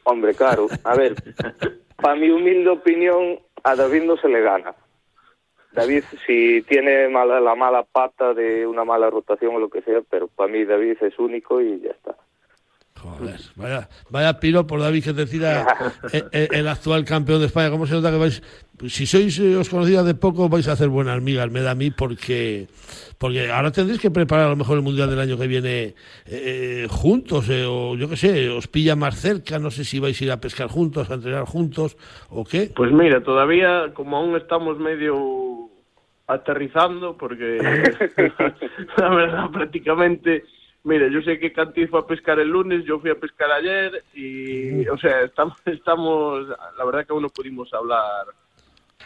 Hombre, claro. A ver, para mi humilde opinión, a David no se le gana. David, si tiene mala, la mala pata de una mala rotación o lo que sea, pero para mí David es único y ya está. Joder, vaya, vaya piro por David que decida el, el, actual campeón de España. ¿Cómo se nota que vais? Si sois eh, os conocidas de poco, vais a hacer buenas migas, me da a mí, porque porque ahora tendréis que preparar a lo mejor el mundial del año que viene eh, juntos, eh, o yo qué sé, os pilla más cerca. No sé si vais a ir a pescar juntos, a entrenar juntos o qué. Pues mira, todavía, como aún estamos medio aterrizando, porque la verdad, prácticamente Mira, yo sé que Cantiz fue a pescar el lunes, yo fui a pescar ayer y, o sea, estamos, estamos la verdad que aún no pudimos hablar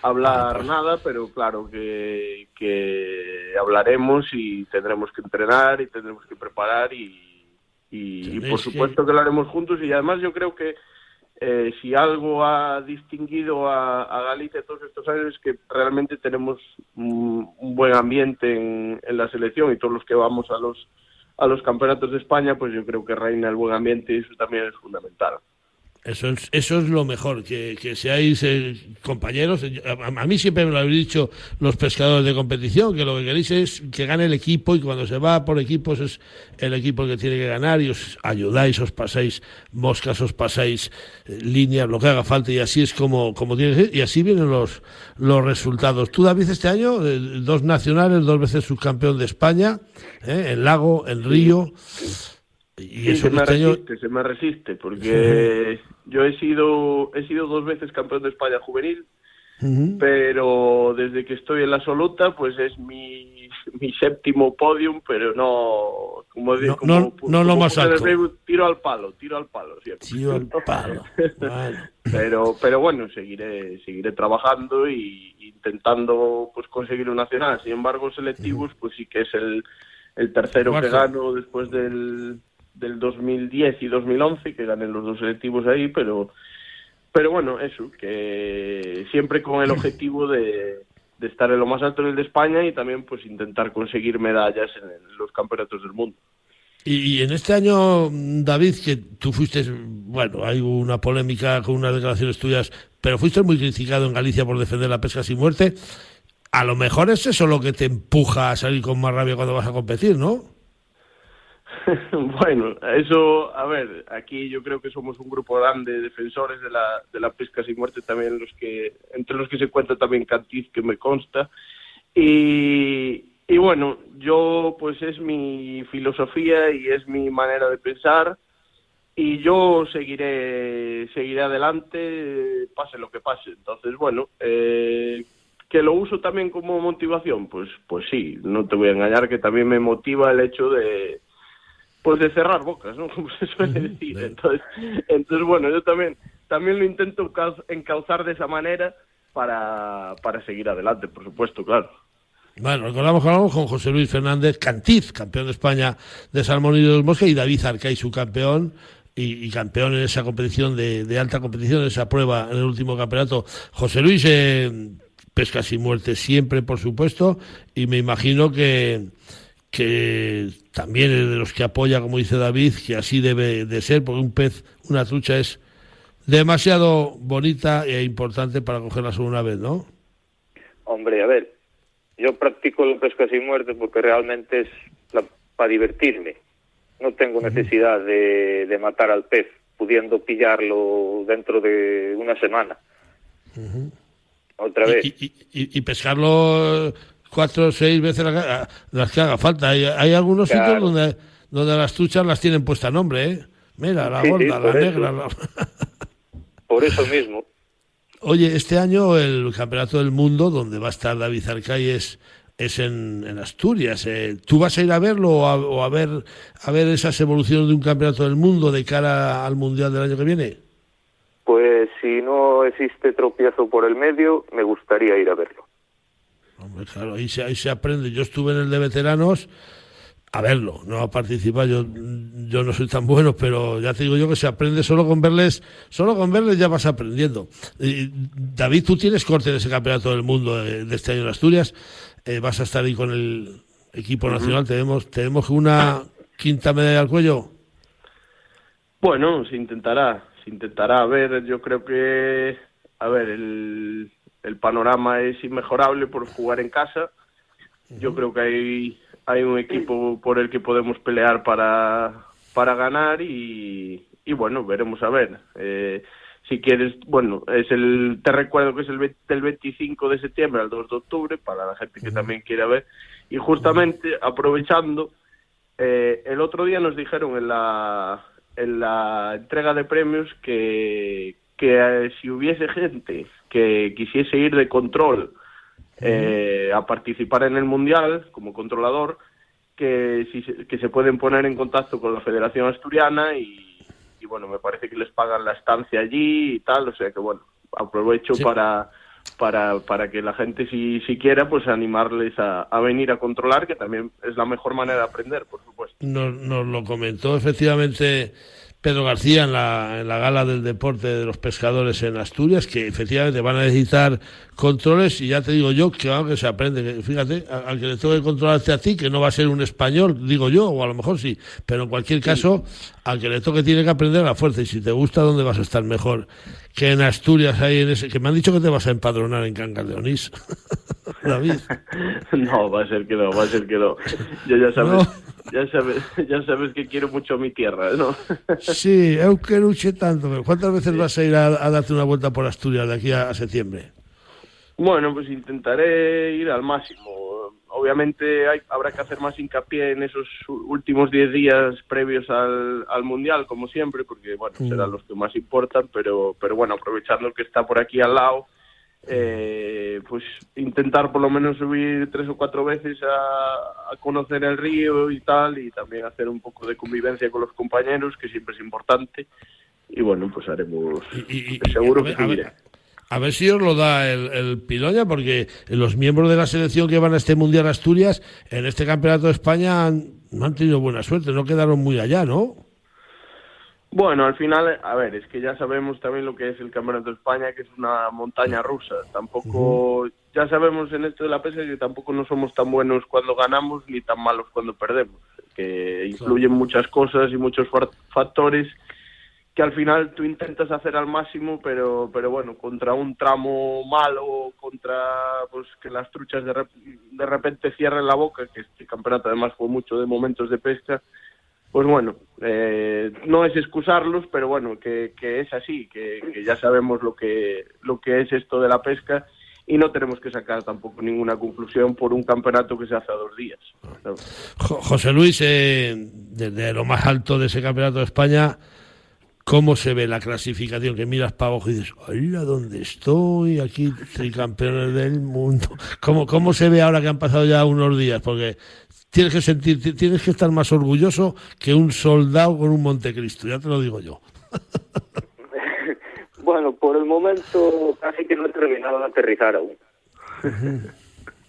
hablar nada, pero claro que, que hablaremos y tendremos que entrenar y tendremos que preparar y, y, y por supuesto que... que lo haremos juntos y además yo creo que eh, si algo ha distinguido a, a, Galicia todos estos años es que realmente tenemos un, un buen ambiente en, en la selección y todos los que vamos a los a los campeonatos de España, pues yo creo que reina el buen ambiente y eso también es fundamental. Eso es, eso es lo mejor, que, que seáis eh, compañeros. A, a, mí siempre me lo habéis dicho los pescadores de competición, que lo que queréis es que gane el equipo y cuando se va por equipos es el equipo que tiene que ganar y os ayudáis, os pasáis moscas, os pasáis eh, líneas, lo que haga falta y así es como, como tiene que ser y así vienen los, los resultados. Tú, David, este año, eh, dos nacionales, dos veces subcampeón de España, eh, en Lago, en Río. Y sí, eso se me este resiste, se me resiste, porque sí. yo he sido, he sido dos veces campeón de España juvenil, uh -huh. pero desde que estoy en la absoluta, pues es mi, mi séptimo podium, pero no, como no, como, no, como, no lo más alto. tiro al palo, tiro al palo siempre. Tiro al palo. vale. pero, pero bueno, seguiré, seguiré trabajando y intentando pues conseguir un nacional. Sin embargo, selectivos, uh -huh. pues sí que es el, el tercero Marzo. que gano después del del 2010 y 2011, que gané los dos selectivos ahí, pero, pero bueno, eso, que siempre con el objetivo de, de estar en lo más alto en el de España y también pues intentar conseguir medallas en los campeonatos del mundo. Y, en este año, David, que tú fuiste, bueno, hay una polémica con unas declaraciones tuyas, pero fuiste muy criticado en Galicia por defender la pesca sin muerte. A lo mejor es eso lo que te empuja a salir con más rabia cuando vas a competir, ¿no? bueno, eso, a ver, aquí yo creo que somos un grupo grande de defensores de la, de la pesca sin muerte, también los que, entre los que se cuenta también Cantiz, que me consta. Y, y bueno, yo pues es mi filosofía y es mi manera de pensar y yo seguiré, seguiré adelante, pase lo que pase. Entonces, bueno, eh, que lo uso también como motivación, pues, pues sí, no te voy a engañar que también me motiva el hecho de pues de cerrar bocas, ¿no? Como se suele decir. Entonces, entonces bueno, yo también también lo intento encauzar de esa manera para, para seguir adelante, por supuesto, claro. Bueno, recordamos que hablamos con José Luis Fernández Cantiz, campeón de España de Salmón y de los Mosques, y David Arcay, su campeón, y, y, campeón en esa competición de, de, alta competición, en esa prueba en el último campeonato. José Luis, eh, pesca sin muerte siempre, por supuesto, y me imagino que, que también es de los que apoya, como dice David, que así debe de ser, porque un pez, una trucha es demasiado bonita e importante para cogerla solo una vez, ¿no? Hombre, a ver, yo practico la pesca sin muerte porque realmente es la, para divertirme. No tengo necesidad de, de, matar al pez. pudiendo pillarlo dentro de una semana. Otra vez. Y, pescarlo cuatro o seis veces las que haga falta. Hay, algunos sitios donde, donde las truchas las tienen puesta nombre, ¿eh? Mira, la gorda, la negra. Por eso mismo. Oye, este año el Campeonato del Mundo, donde va a estar David Arcay, es, en, Asturias. Eh. ¿Tú vas a ir a verlo o a, ver, a ver esas evoluciones de un Campeonato del Mundo de cara al Mundial del año que viene? Pues si no existe tropiezo por el medio, me gustaría ir a verlo. Hombre, claro, ahí se, ahí se aprende. Yo estuve en el de veteranos a verlo, no a participar. Yo, yo no soy tan bueno, pero ya te digo yo que se aprende solo con verles, solo con verles ya vas aprendiendo. David, tú tienes corte de ese campeonato del mundo de, este año en Asturias, eh, vas a estar ahí con el equipo nacional, tenemos, tenemos una quinta medalla al cuello. Bueno, se intentará, se intentará. A ver, yo creo que, a ver, el, el panorama es inmejorable por jugar en casa. Yo creo que hay hay un equipo por el que podemos pelear para, para ganar y, y bueno, veremos a ver. Eh, si quieres, bueno, es el, te recuerdo que es el del 25 de septiembre al 2 de octubre, para la gente que también quiera ver. Y justamente, aprovechando, eh, el otro día nos dijeron en la, en la entrega de premios que, que eh, si hubiese gente que quisiese ir de control eh, a participar en el Mundial como controlador, que, si, que se pueden poner en contacto con la Federación Asturiana y, bueno, me parece que les pagan la estancia allí y tal, o sea que bueno, aprovecho para, para, para que la gente si, si quiera, pues animarles a, a, venir a controlar, que también es la mejor manera de aprender, por supuesto. Nos, nos lo comentó efectivamente Pedro García en la, en la gala del deporte de los pescadores en Asturias, que efectivamente van a necesitar controles y ya te digo yo que algo que se aprende. fíjate, al que le tengo que controlarte a ti, que no va a ser un español, digo yo, o a lo mejor sí, pero en cualquier caso, al que le toque tiene que aprender la fuerza y si te gusta, ¿dónde vas a estar mejor? Que en Asturias, ahí en ese, que me han dicho que te vas a empadronar en Cangas de Onís. David. no, va a ser que no, va a ser que no. Yo ya sabes ya sabes, ya sabes que quiero mucho mi tierra, ¿no? sí, eu que luche tanto. ¿Cuántas veces vas a ir a, darte una vuelta por Asturias de aquí a, septiembre? Bueno, pues intentaré ir al máximo. Obviamente hay, habrá que hacer más hincapié en esos últimos 10 días previos al, al, Mundial, como siempre, porque bueno, serán los que más importan, pero, pero bueno, aprovechando que está por aquí al lado, eh, pues intentar por lo menos subir tres o cuatro veces a, conocer el río y tal, y también hacer un poco de convivencia con los compañeros, que siempre es importante. Y bueno, pues haremos. seguro que a ver, si os lo da el, el Piloña, porque los miembros de la selección que van a este Mundial Asturias, en este Campeonato de España, han, han tenido buena suerte, no quedaron muy allá, ¿no? Bueno, al final, a ver, es que ya sabemos también lo que es el Campeonato de España, que es una montaña rusa. Tampoco, ya sabemos en esto de la pesca que tampoco no somos tan buenos cuando ganamos ni tan malos cuando perdemos. Que influyen muchas cosas y muchos factores que al final tú intentas hacer al máximo, pero, pero bueno, contra un tramo malo, contra pues que las truchas de, de repente cierren la boca, que este campeonato además fue mucho de momentos de pesca pues bueno, eh, no es excusarlos, pero bueno, que, es así, que, ya sabemos lo que, lo que es esto de la pesca y no tenemos que sacar tampoco ninguna conclusión por un campeonato que se hace a dos días. José Luis, eh, desde lo más alto de ese campeonato de España, ¿cómo se ve la clasificación? Que miras para abajo y dices, ¡ay, dónde estoy! Aquí, campeones del mundo. ¿Cómo, ¿Cómo se ve ahora que han pasado ya unos días? Porque tienes que sentir, tienes que estar más orgulloso que un soldado con un Montecristo, ya te lo digo yo. bueno, por el momento casi que no he terminado de aterrizar aún.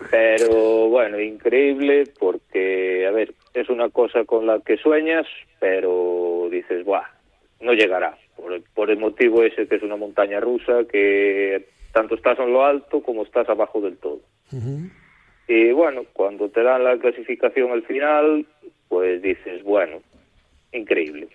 pero bueno, increíble porque, a ver, es una cosa con la que sueñas, pero dices, ¡buah! No llegará. Por, por el motivo ese que es una montaña rusa que tanto estás en lo alto como estás abajo del todo. Y bueno, cuando te dan la clasificación al final, pues dices, bueno, increíble.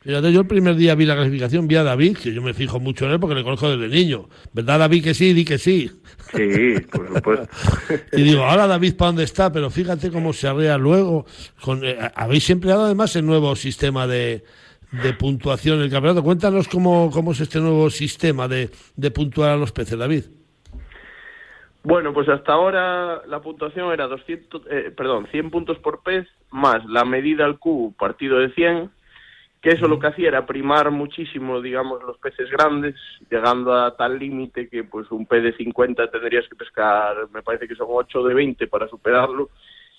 Fíjate, yo el primer día vi la clasificación, vi a David, que yo me fijo mucho en él porque le conozco desde niño. ¿Verdad, David, que sí? Di que sí. Sí, por supuesto. y digo, ahora David, ¿para dónde está? Pero fíjate cómo se arrea luego. Con, eh, habéis empleado además el nuevo sistema de, de puntuación el campeonato. Cuéntanos cómo, cómo es este nuevo sistema de, de puntuar a los peces, David. Bueno, pues hasta ahora la puntuación era 200, eh, perdón, 100 puntos por pez más la medida al cubo partido de 100, que eso lo que hacía era primar muchísimo, digamos, los peces grandes, llegando a tal límite que pues un pez de 50 tendrías que pescar, me parece que son 8 de 20 para superarlo.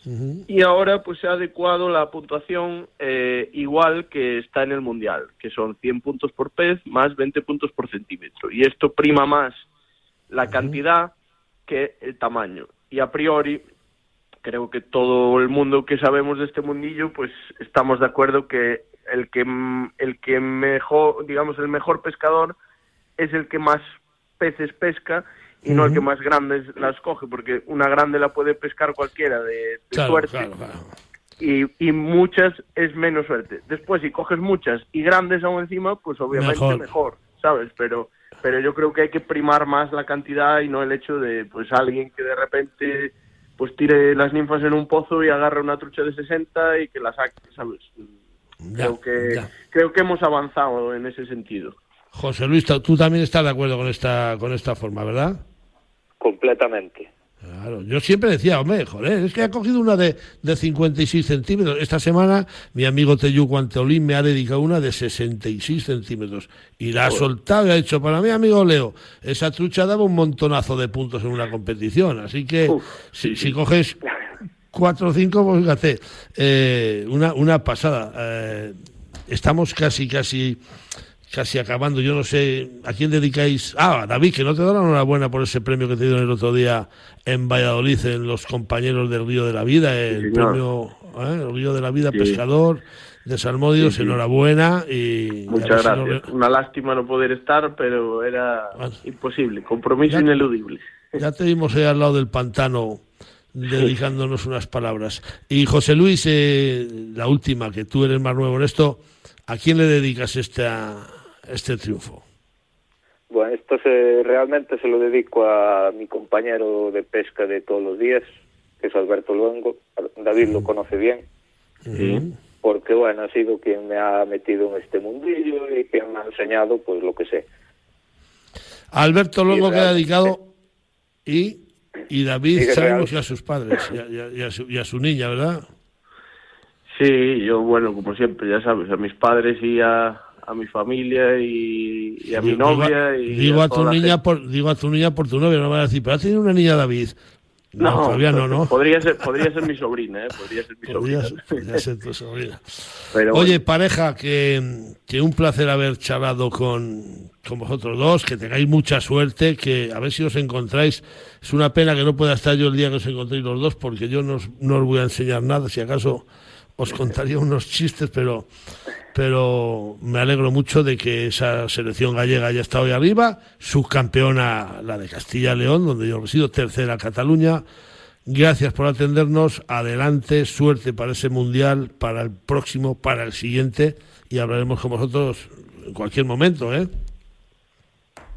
Y ahora pues se ha adecuado la puntuación eh, igual que está en el Mundial, que son 100 puntos por pez más 20 puntos por centímetro. Y esto prima más la cantidad que el tamaño. Y a priori, creo que todo el mundo que sabemos de este mundillo, pues estamos de acuerdo que el que el que mejor, digamos, el mejor pescador es el que más peces pesca y no el que más grandes las coge, porque una grande la puede pescar cualquiera de, suerte. Y, y, muchas es menos suerte. Después, si coges muchas y grandes aún encima, pues obviamente mejor ¿sabes? Pero pero yo creo que hay que primar más la cantidad y no el hecho de pues alguien que de repente pues tire las ninfas en un pozo y agarre una trucha de 60 y que la saque, ¿sabes? creo que creo que hemos avanzado en ese sentido. José Luis, tú también estás de acuerdo con esta con esta forma, ¿verdad? Completamente. Claro, yo siempre decía, hombre, joder, es que ha cogido una de, de 56 centímetros. Esta semana mi amigo Teyuco Anteolín me ha dedicado una de 66 centímetros y la ha soltado y ha dicho, para mi amigo Leo, esa trucha daba un montonazo de puntos en una competición. Así que si, si, coges 4 o 5, pues fíjate, eh, una, una pasada. Eh, estamos casi, casi casi acabando. Yo no sé a quién dedicáis. Ah, David, que no te dan la enhorabuena por ese premio que te dieron el otro día en Valladolid en los compañeros del Río de la Vida, el premio ¿eh? el Río de la Vida Pescador de Salmodios. enhorabuena y muchas gracias. Una lástima no poder estar, pero era imposible, compromiso ineludible. Ya te vimos ahí al lado del pantano dedicándonos unas palabras. Y José Luis, eh, la última, que tú eres más nuevo en esto, ¿a quién le dedicas esta, este triunfo? Bueno, esto se, realmente se lo dedico a mi compañero de pesca de todos los días, que es Alberto Luengo. David lo conoce bien. Porque, bueno, ha sido quien me ha metido en este mundillo y quien me ha enseñado, pues, lo que sé. Alberto Luengo que ha dedicado y, y David sabemos y a sus padres y a, su, y a su niña, ¿verdad? Sí, yo, bueno, como siempre, ya sabes, a mis padres y a, a mi familia y, a mi novia. Y digo a, tu niña por digo a tu niña por tu novia, no van a decir, pero ha tenido una niña David. No, todavía no, ¿no? Podría ser, podría ser mi sobrina, ¿eh? Podría ser mi sobrina. Podría ser tu sobrina. Oye, pareja, que, que, un placer haber charlado con, con vosotros dos, que tengáis mucha suerte, que a ver si os encontráis. Es una pena que no pueda estar yo el día que os encontréis los dos, porque yo no no os voy a enseñar nada, si acaso os contaría unos chistes, pero pero me alegro mucho de que esa selección gallega haya estado ahí arriba, subcampeona la de Castilla-León, donde yo resido, tercera Cataluña. Gracias por atendernos, adelante, suerte para ese mundial, para el próximo, para el siguiente, y hablaremos con vosotros en cualquier momento, ¿eh?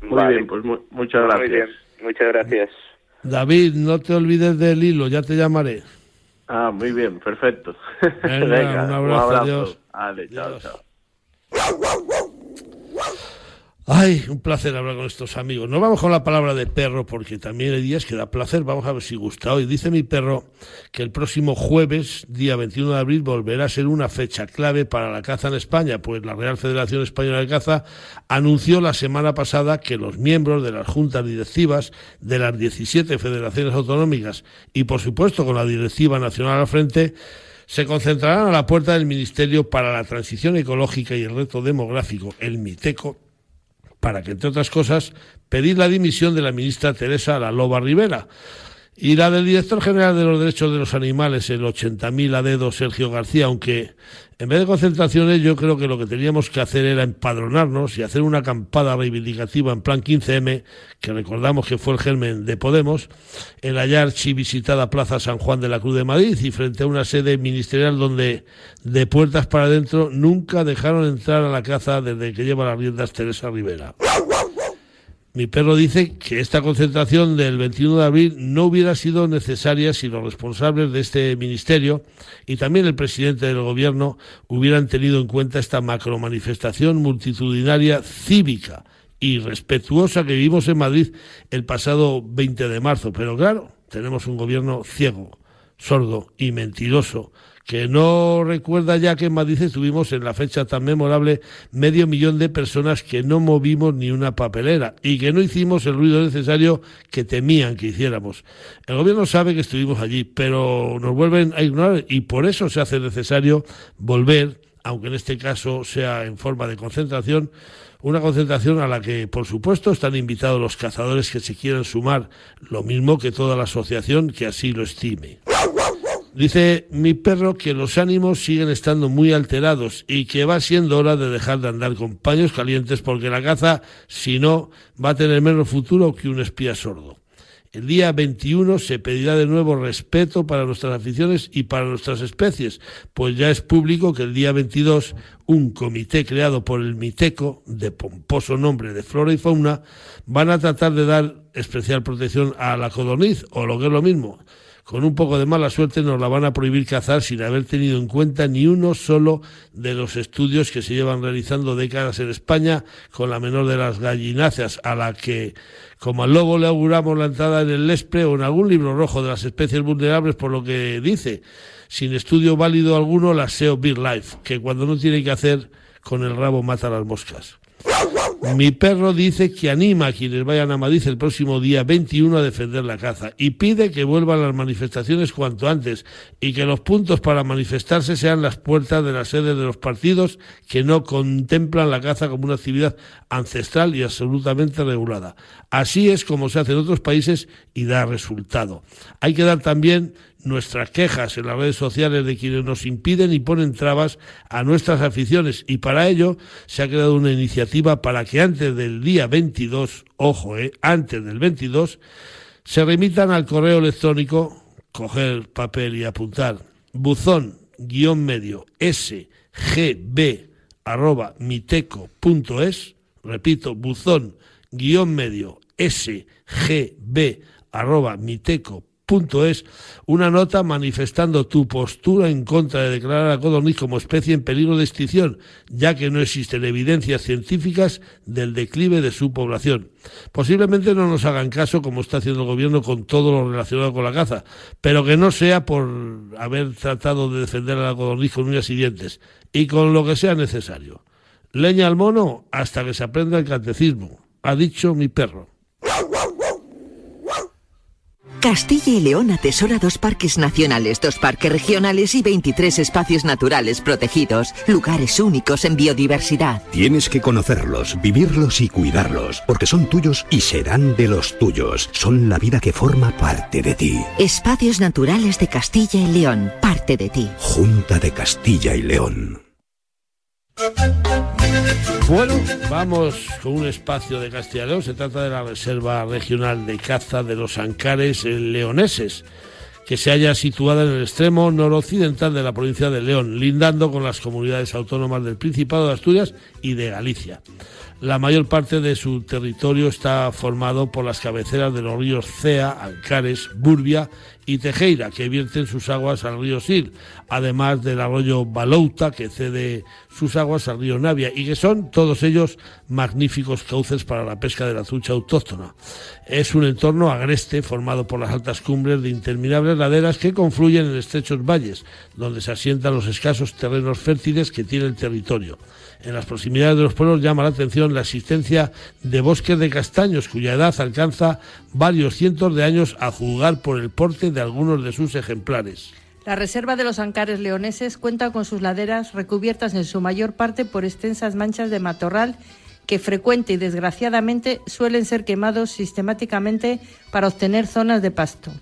Muy bien, pues muchas gracias. Muy bien, muchas gracias. David, no te olvides del hilo, ya te llamaré. Ah, muy bien, perfecto. Venga, un abrazo, adiós. Vale, chao, chao. Ay, un placer hablar con estos amigos. No vamos con la palabra de perro porque también hay días que da placer. Vamos a ver si gusta hoy. Dice mi perro que el próximo jueves, día 21 de abril, volverá a ser una fecha clave para la caza en España, pues la Real Federación Española de Caza anunció la semana pasada que los miembros de las juntas directivas de las 17 federaciones autonómicas y, por supuesto, con la Directiva Nacional al frente, se concentrarán a la puerta del Ministerio para la Transición Ecológica y el Reto Demográfico, el MITECO, para que, entre otras cosas, pedir la dimisión de la ministra Teresa La Loba Rivera y la del director general de los derechos de los animales, el 80.000 a dedo Sergio García, aunque en vez de concentraciones yo creo que lo que teníamos que hacer era empadronarnos y hacer una acampada reivindicativa en plan 15M, que recordamos que fue el germen de Podemos, en la ya visitada Plaza San Juan de la Cruz de Madrid y frente a una sede ministerial donde de puertas para adentro nunca dejaron entrar a la caza desde que lleva las riendas Teresa Rivera. Mi perro dice que esta concentración del 21 de abril no hubiera sido necesaria si los responsables de este ministerio y también el presidente del gobierno hubieran tenido en cuenta esta macromanifestación multitudinaria cívica y respetuosa que vivimos en Madrid el pasado 20 de marzo. Pero claro, tenemos un gobierno ciego, sordo y mentiroso que no recuerda ya que en Madrid estuvimos en la fecha tan memorable medio millón de personas que no movimos ni una papelera y que no hicimos el ruido necesario que temían que hiciéramos. El gobierno sabe que estuvimos allí, pero nos vuelven a ignorar y por eso se hace necesario volver, aunque en este caso sea en forma de concentración, una concentración a la que, por supuesto, están invitados los cazadores que se quieran sumar, lo mismo que toda la asociación que así lo estime. Dice mi perro que los ánimos siguen estando muy alterados y que va siendo hora de dejar de andar con paños calientes porque la caza, si no, va a tener menos futuro que un espía sordo. El día 21 se pedirá de nuevo respeto para nuestras aficiones y para nuestras especies, pues ya es público que el día 22 un comité creado por el MITECO, de pomposo nombre de flora y fauna, van a tratar de dar especial protección a la codorniz, o lo que es lo mismo, con un poco de mala suerte nos la van a prohibir cazar sin haber tenido en cuenta ni uno solo de los estudios que se llevan realizando décadas en España con la menor de las gallináceas, a la que, como al lobo le auguramos la entrada en el Lespre o en algún libro rojo de las especies vulnerables, por lo que dice, sin estudio válido alguno, la SEO Big Life, que cuando no tiene que hacer, con el rabo mata las moscas. Mi perro dice que anima a quienes vayan a Madrid el próximo día 21 a defender la caza y pide que vuelvan las manifestaciones cuanto antes y que los puntos para manifestarse sean las puertas de las sedes de los partidos que no contemplan la caza como una actividad ancestral y absolutamente regulada. Así es como se hace en otros países y da resultado. Hay que dar también nuestras quejas en las redes sociales de quienes nos impiden y ponen trabas a nuestras aficiones. Y para ello se ha creado una iniciativa para que antes del día 22, ojo, eh, antes del 22, se remitan al correo electrónico, coger papel y apuntar, buzón guion medio sgb arroba miteco.es, repito, buzón guion medio sgb arroba miteco es una nota manifestando tu postura en contra de declarar a codorniz como especie en peligro de extinción, ya que no existen evidencias científicas del declive de su población. Posiblemente no nos hagan caso como está haciendo el gobierno con todo lo relacionado con la caza, pero que no sea por haber tratado de defender a la codorniz con uñas y dientes, y con lo que sea necesario. Leña al mono hasta que se aprenda el catecismo, ha dicho mi perro. Castilla y León atesora dos parques nacionales, dos parques regionales y 23 espacios naturales protegidos, lugares únicos en biodiversidad. Tienes que conocerlos, vivirlos y cuidarlos, porque son tuyos y serán de los tuyos. Son la vida que forma parte de ti. Espacios naturales de Castilla y León, parte de ti. Junta de Castilla y León. Bueno, vamos con un espacio de León. Se trata de la Reserva Regional de Caza de los Ancares Leoneses, que se halla situada en el extremo noroccidental de la provincia de León, lindando con las comunidades autónomas del Principado de Asturias y de Galicia. La mayor parte de su territorio está formado por las cabeceras de los ríos Cea, Ancares, Burbia y Tejeira, que vierten sus aguas al río Sil, además del arroyo Balouta, que cede sus aguas al río Navia, y que son todos ellos magníficos cauces para la pesca de la trucha autóctona. Es un entorno agreste formado por las altas cumbres de interminables laderas que confluyen en estrechos valles, donde se asientan los escasos terrenos fértiles que tiene el territorio. En las proximidades de los pueblos llama la atención la existencia de bosques de castaños cuya edad alcanza varios cientos de años a juzgar por el porte de algunos de sus ejemplares. La Reserva de los Ancares Leoneses cuenta con sus laderas recubiertas en su mayor parte por extensas manchas de matorral que frecuente y desgraciadamente suelen ser quemados sistemáticamente para obtener zonas de pasto.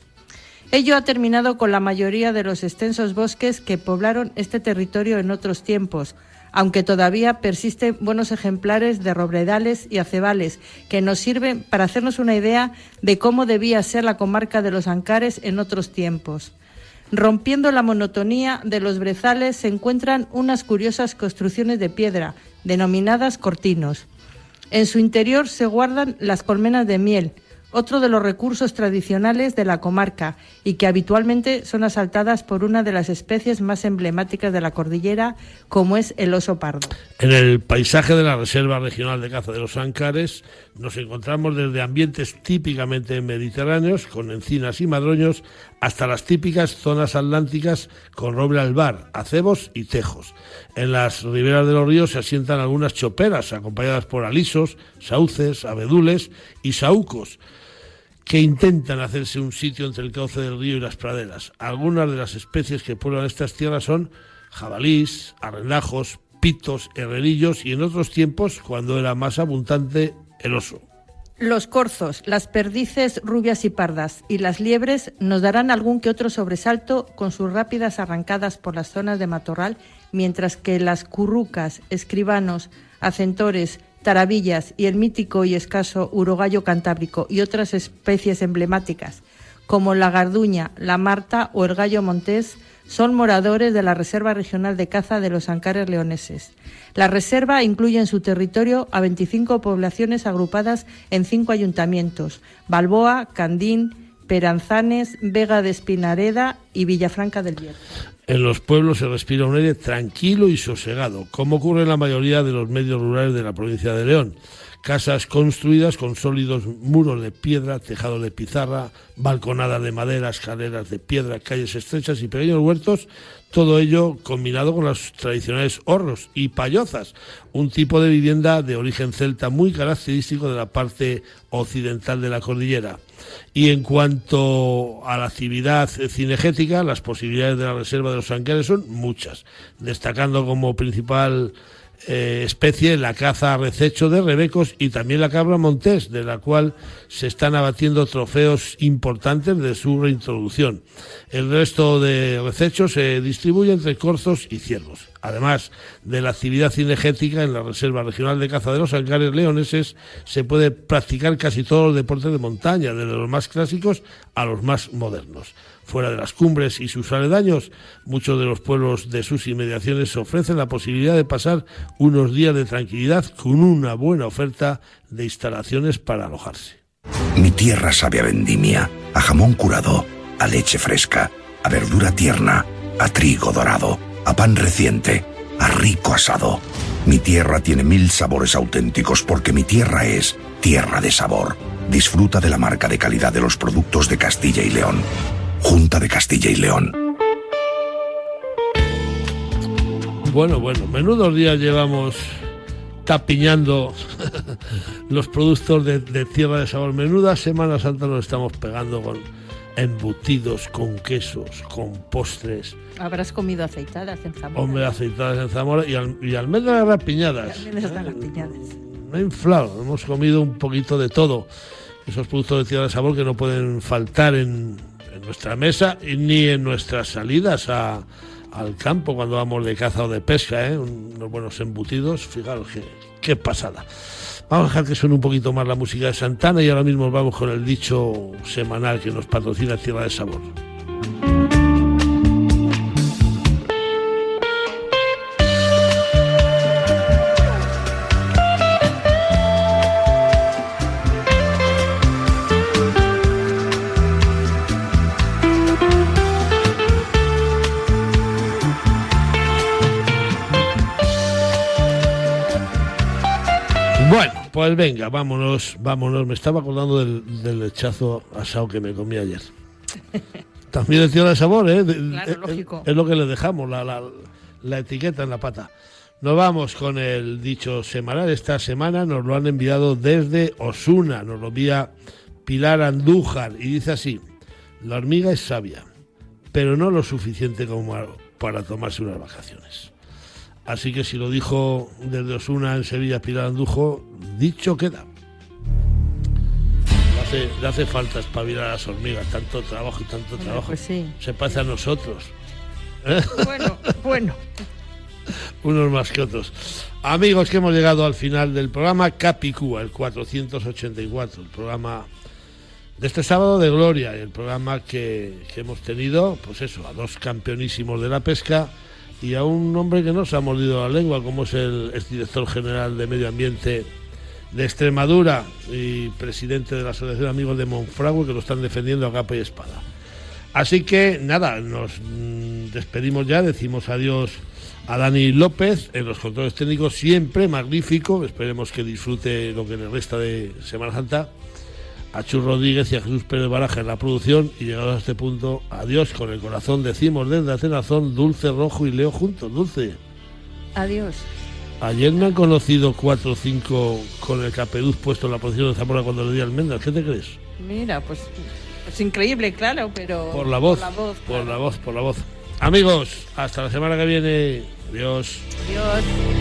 Ello ha terminado con la mayoría de los extensos bosques que poblaron este territorio en otros tiempos, aunque todavía persisten buenos ejemplares de robledales y acebales que nos sirven para hacernos una idea de cómo debía ser la comarca de los Ancares en otros tiempos. Rompiendo la monotonía de los brezales se encuentran unas curiosas construcciones de piedra, denominadas cortinos. En su interior se guardan las colmenas de miel, otro de los recursos tradicionales de la comarca y que habitualmente son asaltadas por una de las especies más emblemáticas de la cordillera, como es el oso pardo. En el paisaje de la Reserva Regional de Caza de los Ancares nos encontramos desde ambientes típicamente mediterráneos, con encinas y madroños, hasta las típicas zonas atlánticas con roble albar, acebos y tejos. En las riberas de los ríos se asientan algunas choperas, acompañadas por alisos, sauces, abedules y saúcos que intentan hacerse un sitio entre el cauce del río y las praderas. Algunas de las especies que pueblan estas tierras son jabalís, arrendajos, pitos, herrerillos y en otros tiempos, cuando era más abundante, el oso. Los corzos, las perdices rubias y pardas y las liebres nos darán algún que otro sobresalto con sus rápidas arrancadas por las zonas de matorral, mientras que las currucas, escribanos, acentores, tarabillas y el mítico y escaso urogallo cantábrico y otras especies emblemáticas como la garduña, la marta o el gallo montés son moradores de la Reserva Regional de Caza de los Ancares Leoneses. La reserva incluye en su territorio a 25 poblaciones agrupadas en cinco ayuntamientos: Balboa, Candín, Peranzanes, Vega de Espinareda y Villafranca del Bierzo. En los pueblos se respira un aire tranquilo y sosegado, como ocurre en la mayoría de los medios rurales de la provincia de León. Casas construidas con sólidos muros de piedra, tejado de pizarra, balconadas de madera, escaleras de piedra, calles estrechas y pequeños huertos, todo ello combinado con los tradicionales horros y payozas, un tipo de vivienda de origen celta muy característico de la parte occidental de la cordillera. Y en cuanto a la actividad cinegética, las posibilidades de la Reserva de los Ancares son muchas, destacando como principal eh, especie la caza a rececho de rebecos y también la cabra montés, de la cual se están abatiendo trofeos importantes de su reintroducción. El resto de recechos se distribuye entre corzos y ciervos. Además de la actividad cinegética en la Reserva Regional de Caza de los Ancares Leoneses, se puede practicar casi todos los deportes de montaña, desde los más clásicos a los más modernos. Fuera de las cumbres y sus aledaños, muchos de los pueblos de sus inmediaciones ofrecen la posibilidad de pasar unos días de tranquilidad con una buena oferta de instalaciones para alojarse. Mi tierra sabe a vendimia, a jamón curado, a leche fresca, a verdura tierna, a trigo dorado, a pan reciente, a rico asado. Mi tierra tiene mil sabores auténticos porque mi tierra es tierra de sabor. Disfruta de la marca de calidad de los productos de Castilla y León. Junta de Castilla y León. Bueno, bueno, menudos días llevamos tapiñando los productos de, tierra de sabor. Menuda Semana Santa nos estamos pegando con embutidos, con quesos, con postres. Habrás comido aceitadas en Zamora. Hombre, aceitadas en Zamora y, al, y almendras rapiñadas. Me ha inflado, hemos comido un poquito de todo. Esos productos de tierra de sabor que no pueden faltar en, en nuestra mesa ni en nuestras salidas a, al campo cuando vamos de caza o de pesca, ¿eh? unos buenos embutidos, fijaros qué, qué pasada. Vamos a dejar que suene un poquito más la música de Santana y ahora mismo vamos con el dicho semanal que nos patrocina Tierra de Sabor. Pues venga, vámonos, vámonos. Me estaba acordando del, del lechazo asado que me comí ayer. También de sabor, ¿eh? Claro, lógico. Es, lo que le dejamos, la, la, etiqueta en la pata. Nos vamos con el dicho semanal. Esta semana nos lo han enviado desde Osuna. Nos lo envía Pilar Andújar y dice así: La hormiga es sabia, pero no lo suficiente como para tomarse unas vacaciones. Así que si lo dijo desde Osuna en Sevilla Pilar Andujo, dicho queda. Le hace, le hace falta espabilar a las hormigas, tanto trabajo y tanto trabajo. Pues sí. Se pasa a nosotros. ¿Eh? Bueno, bueno. Unos más que otros. Amigos, que hemos llegado al final del programa Capicúa, el 484, el programa de este sábado de Gloria, el programa que, que hemos tenido, pues eso, a dos campeonísimos de la pesca y a un hombre que no se ha mordido la lengua, como es el director general de Medio Ambiente de Extremadura y presidente de la Asociación Amigos de Monfragüe que lo están defendiendo a capa y espada. Así que nada, nos mm, despedimos ya, decimos adiós a Dani López en los controles técnicos, siempre magnífico, esperemos que disfrute lo que le resta de Semana Santa, a Chus Rodríguez y a Jesús Pérez Baraja en la producción y llegados a este punto, adiós con el corazón, decimos desde Atenazón, Dulce Rojo y Leo juntos, Dulce. Adiós. Ayer me han conocido cuatro o cinco con el capeduz puesto en la posición de Zamora cuando le di almendras. ¿Qué te crees? Mira, pues es increíble, claro, pero... Por la voz, por la voz, por la voz, por la voz. Amigos, hasta la semana que viene. Adiós. Adiós.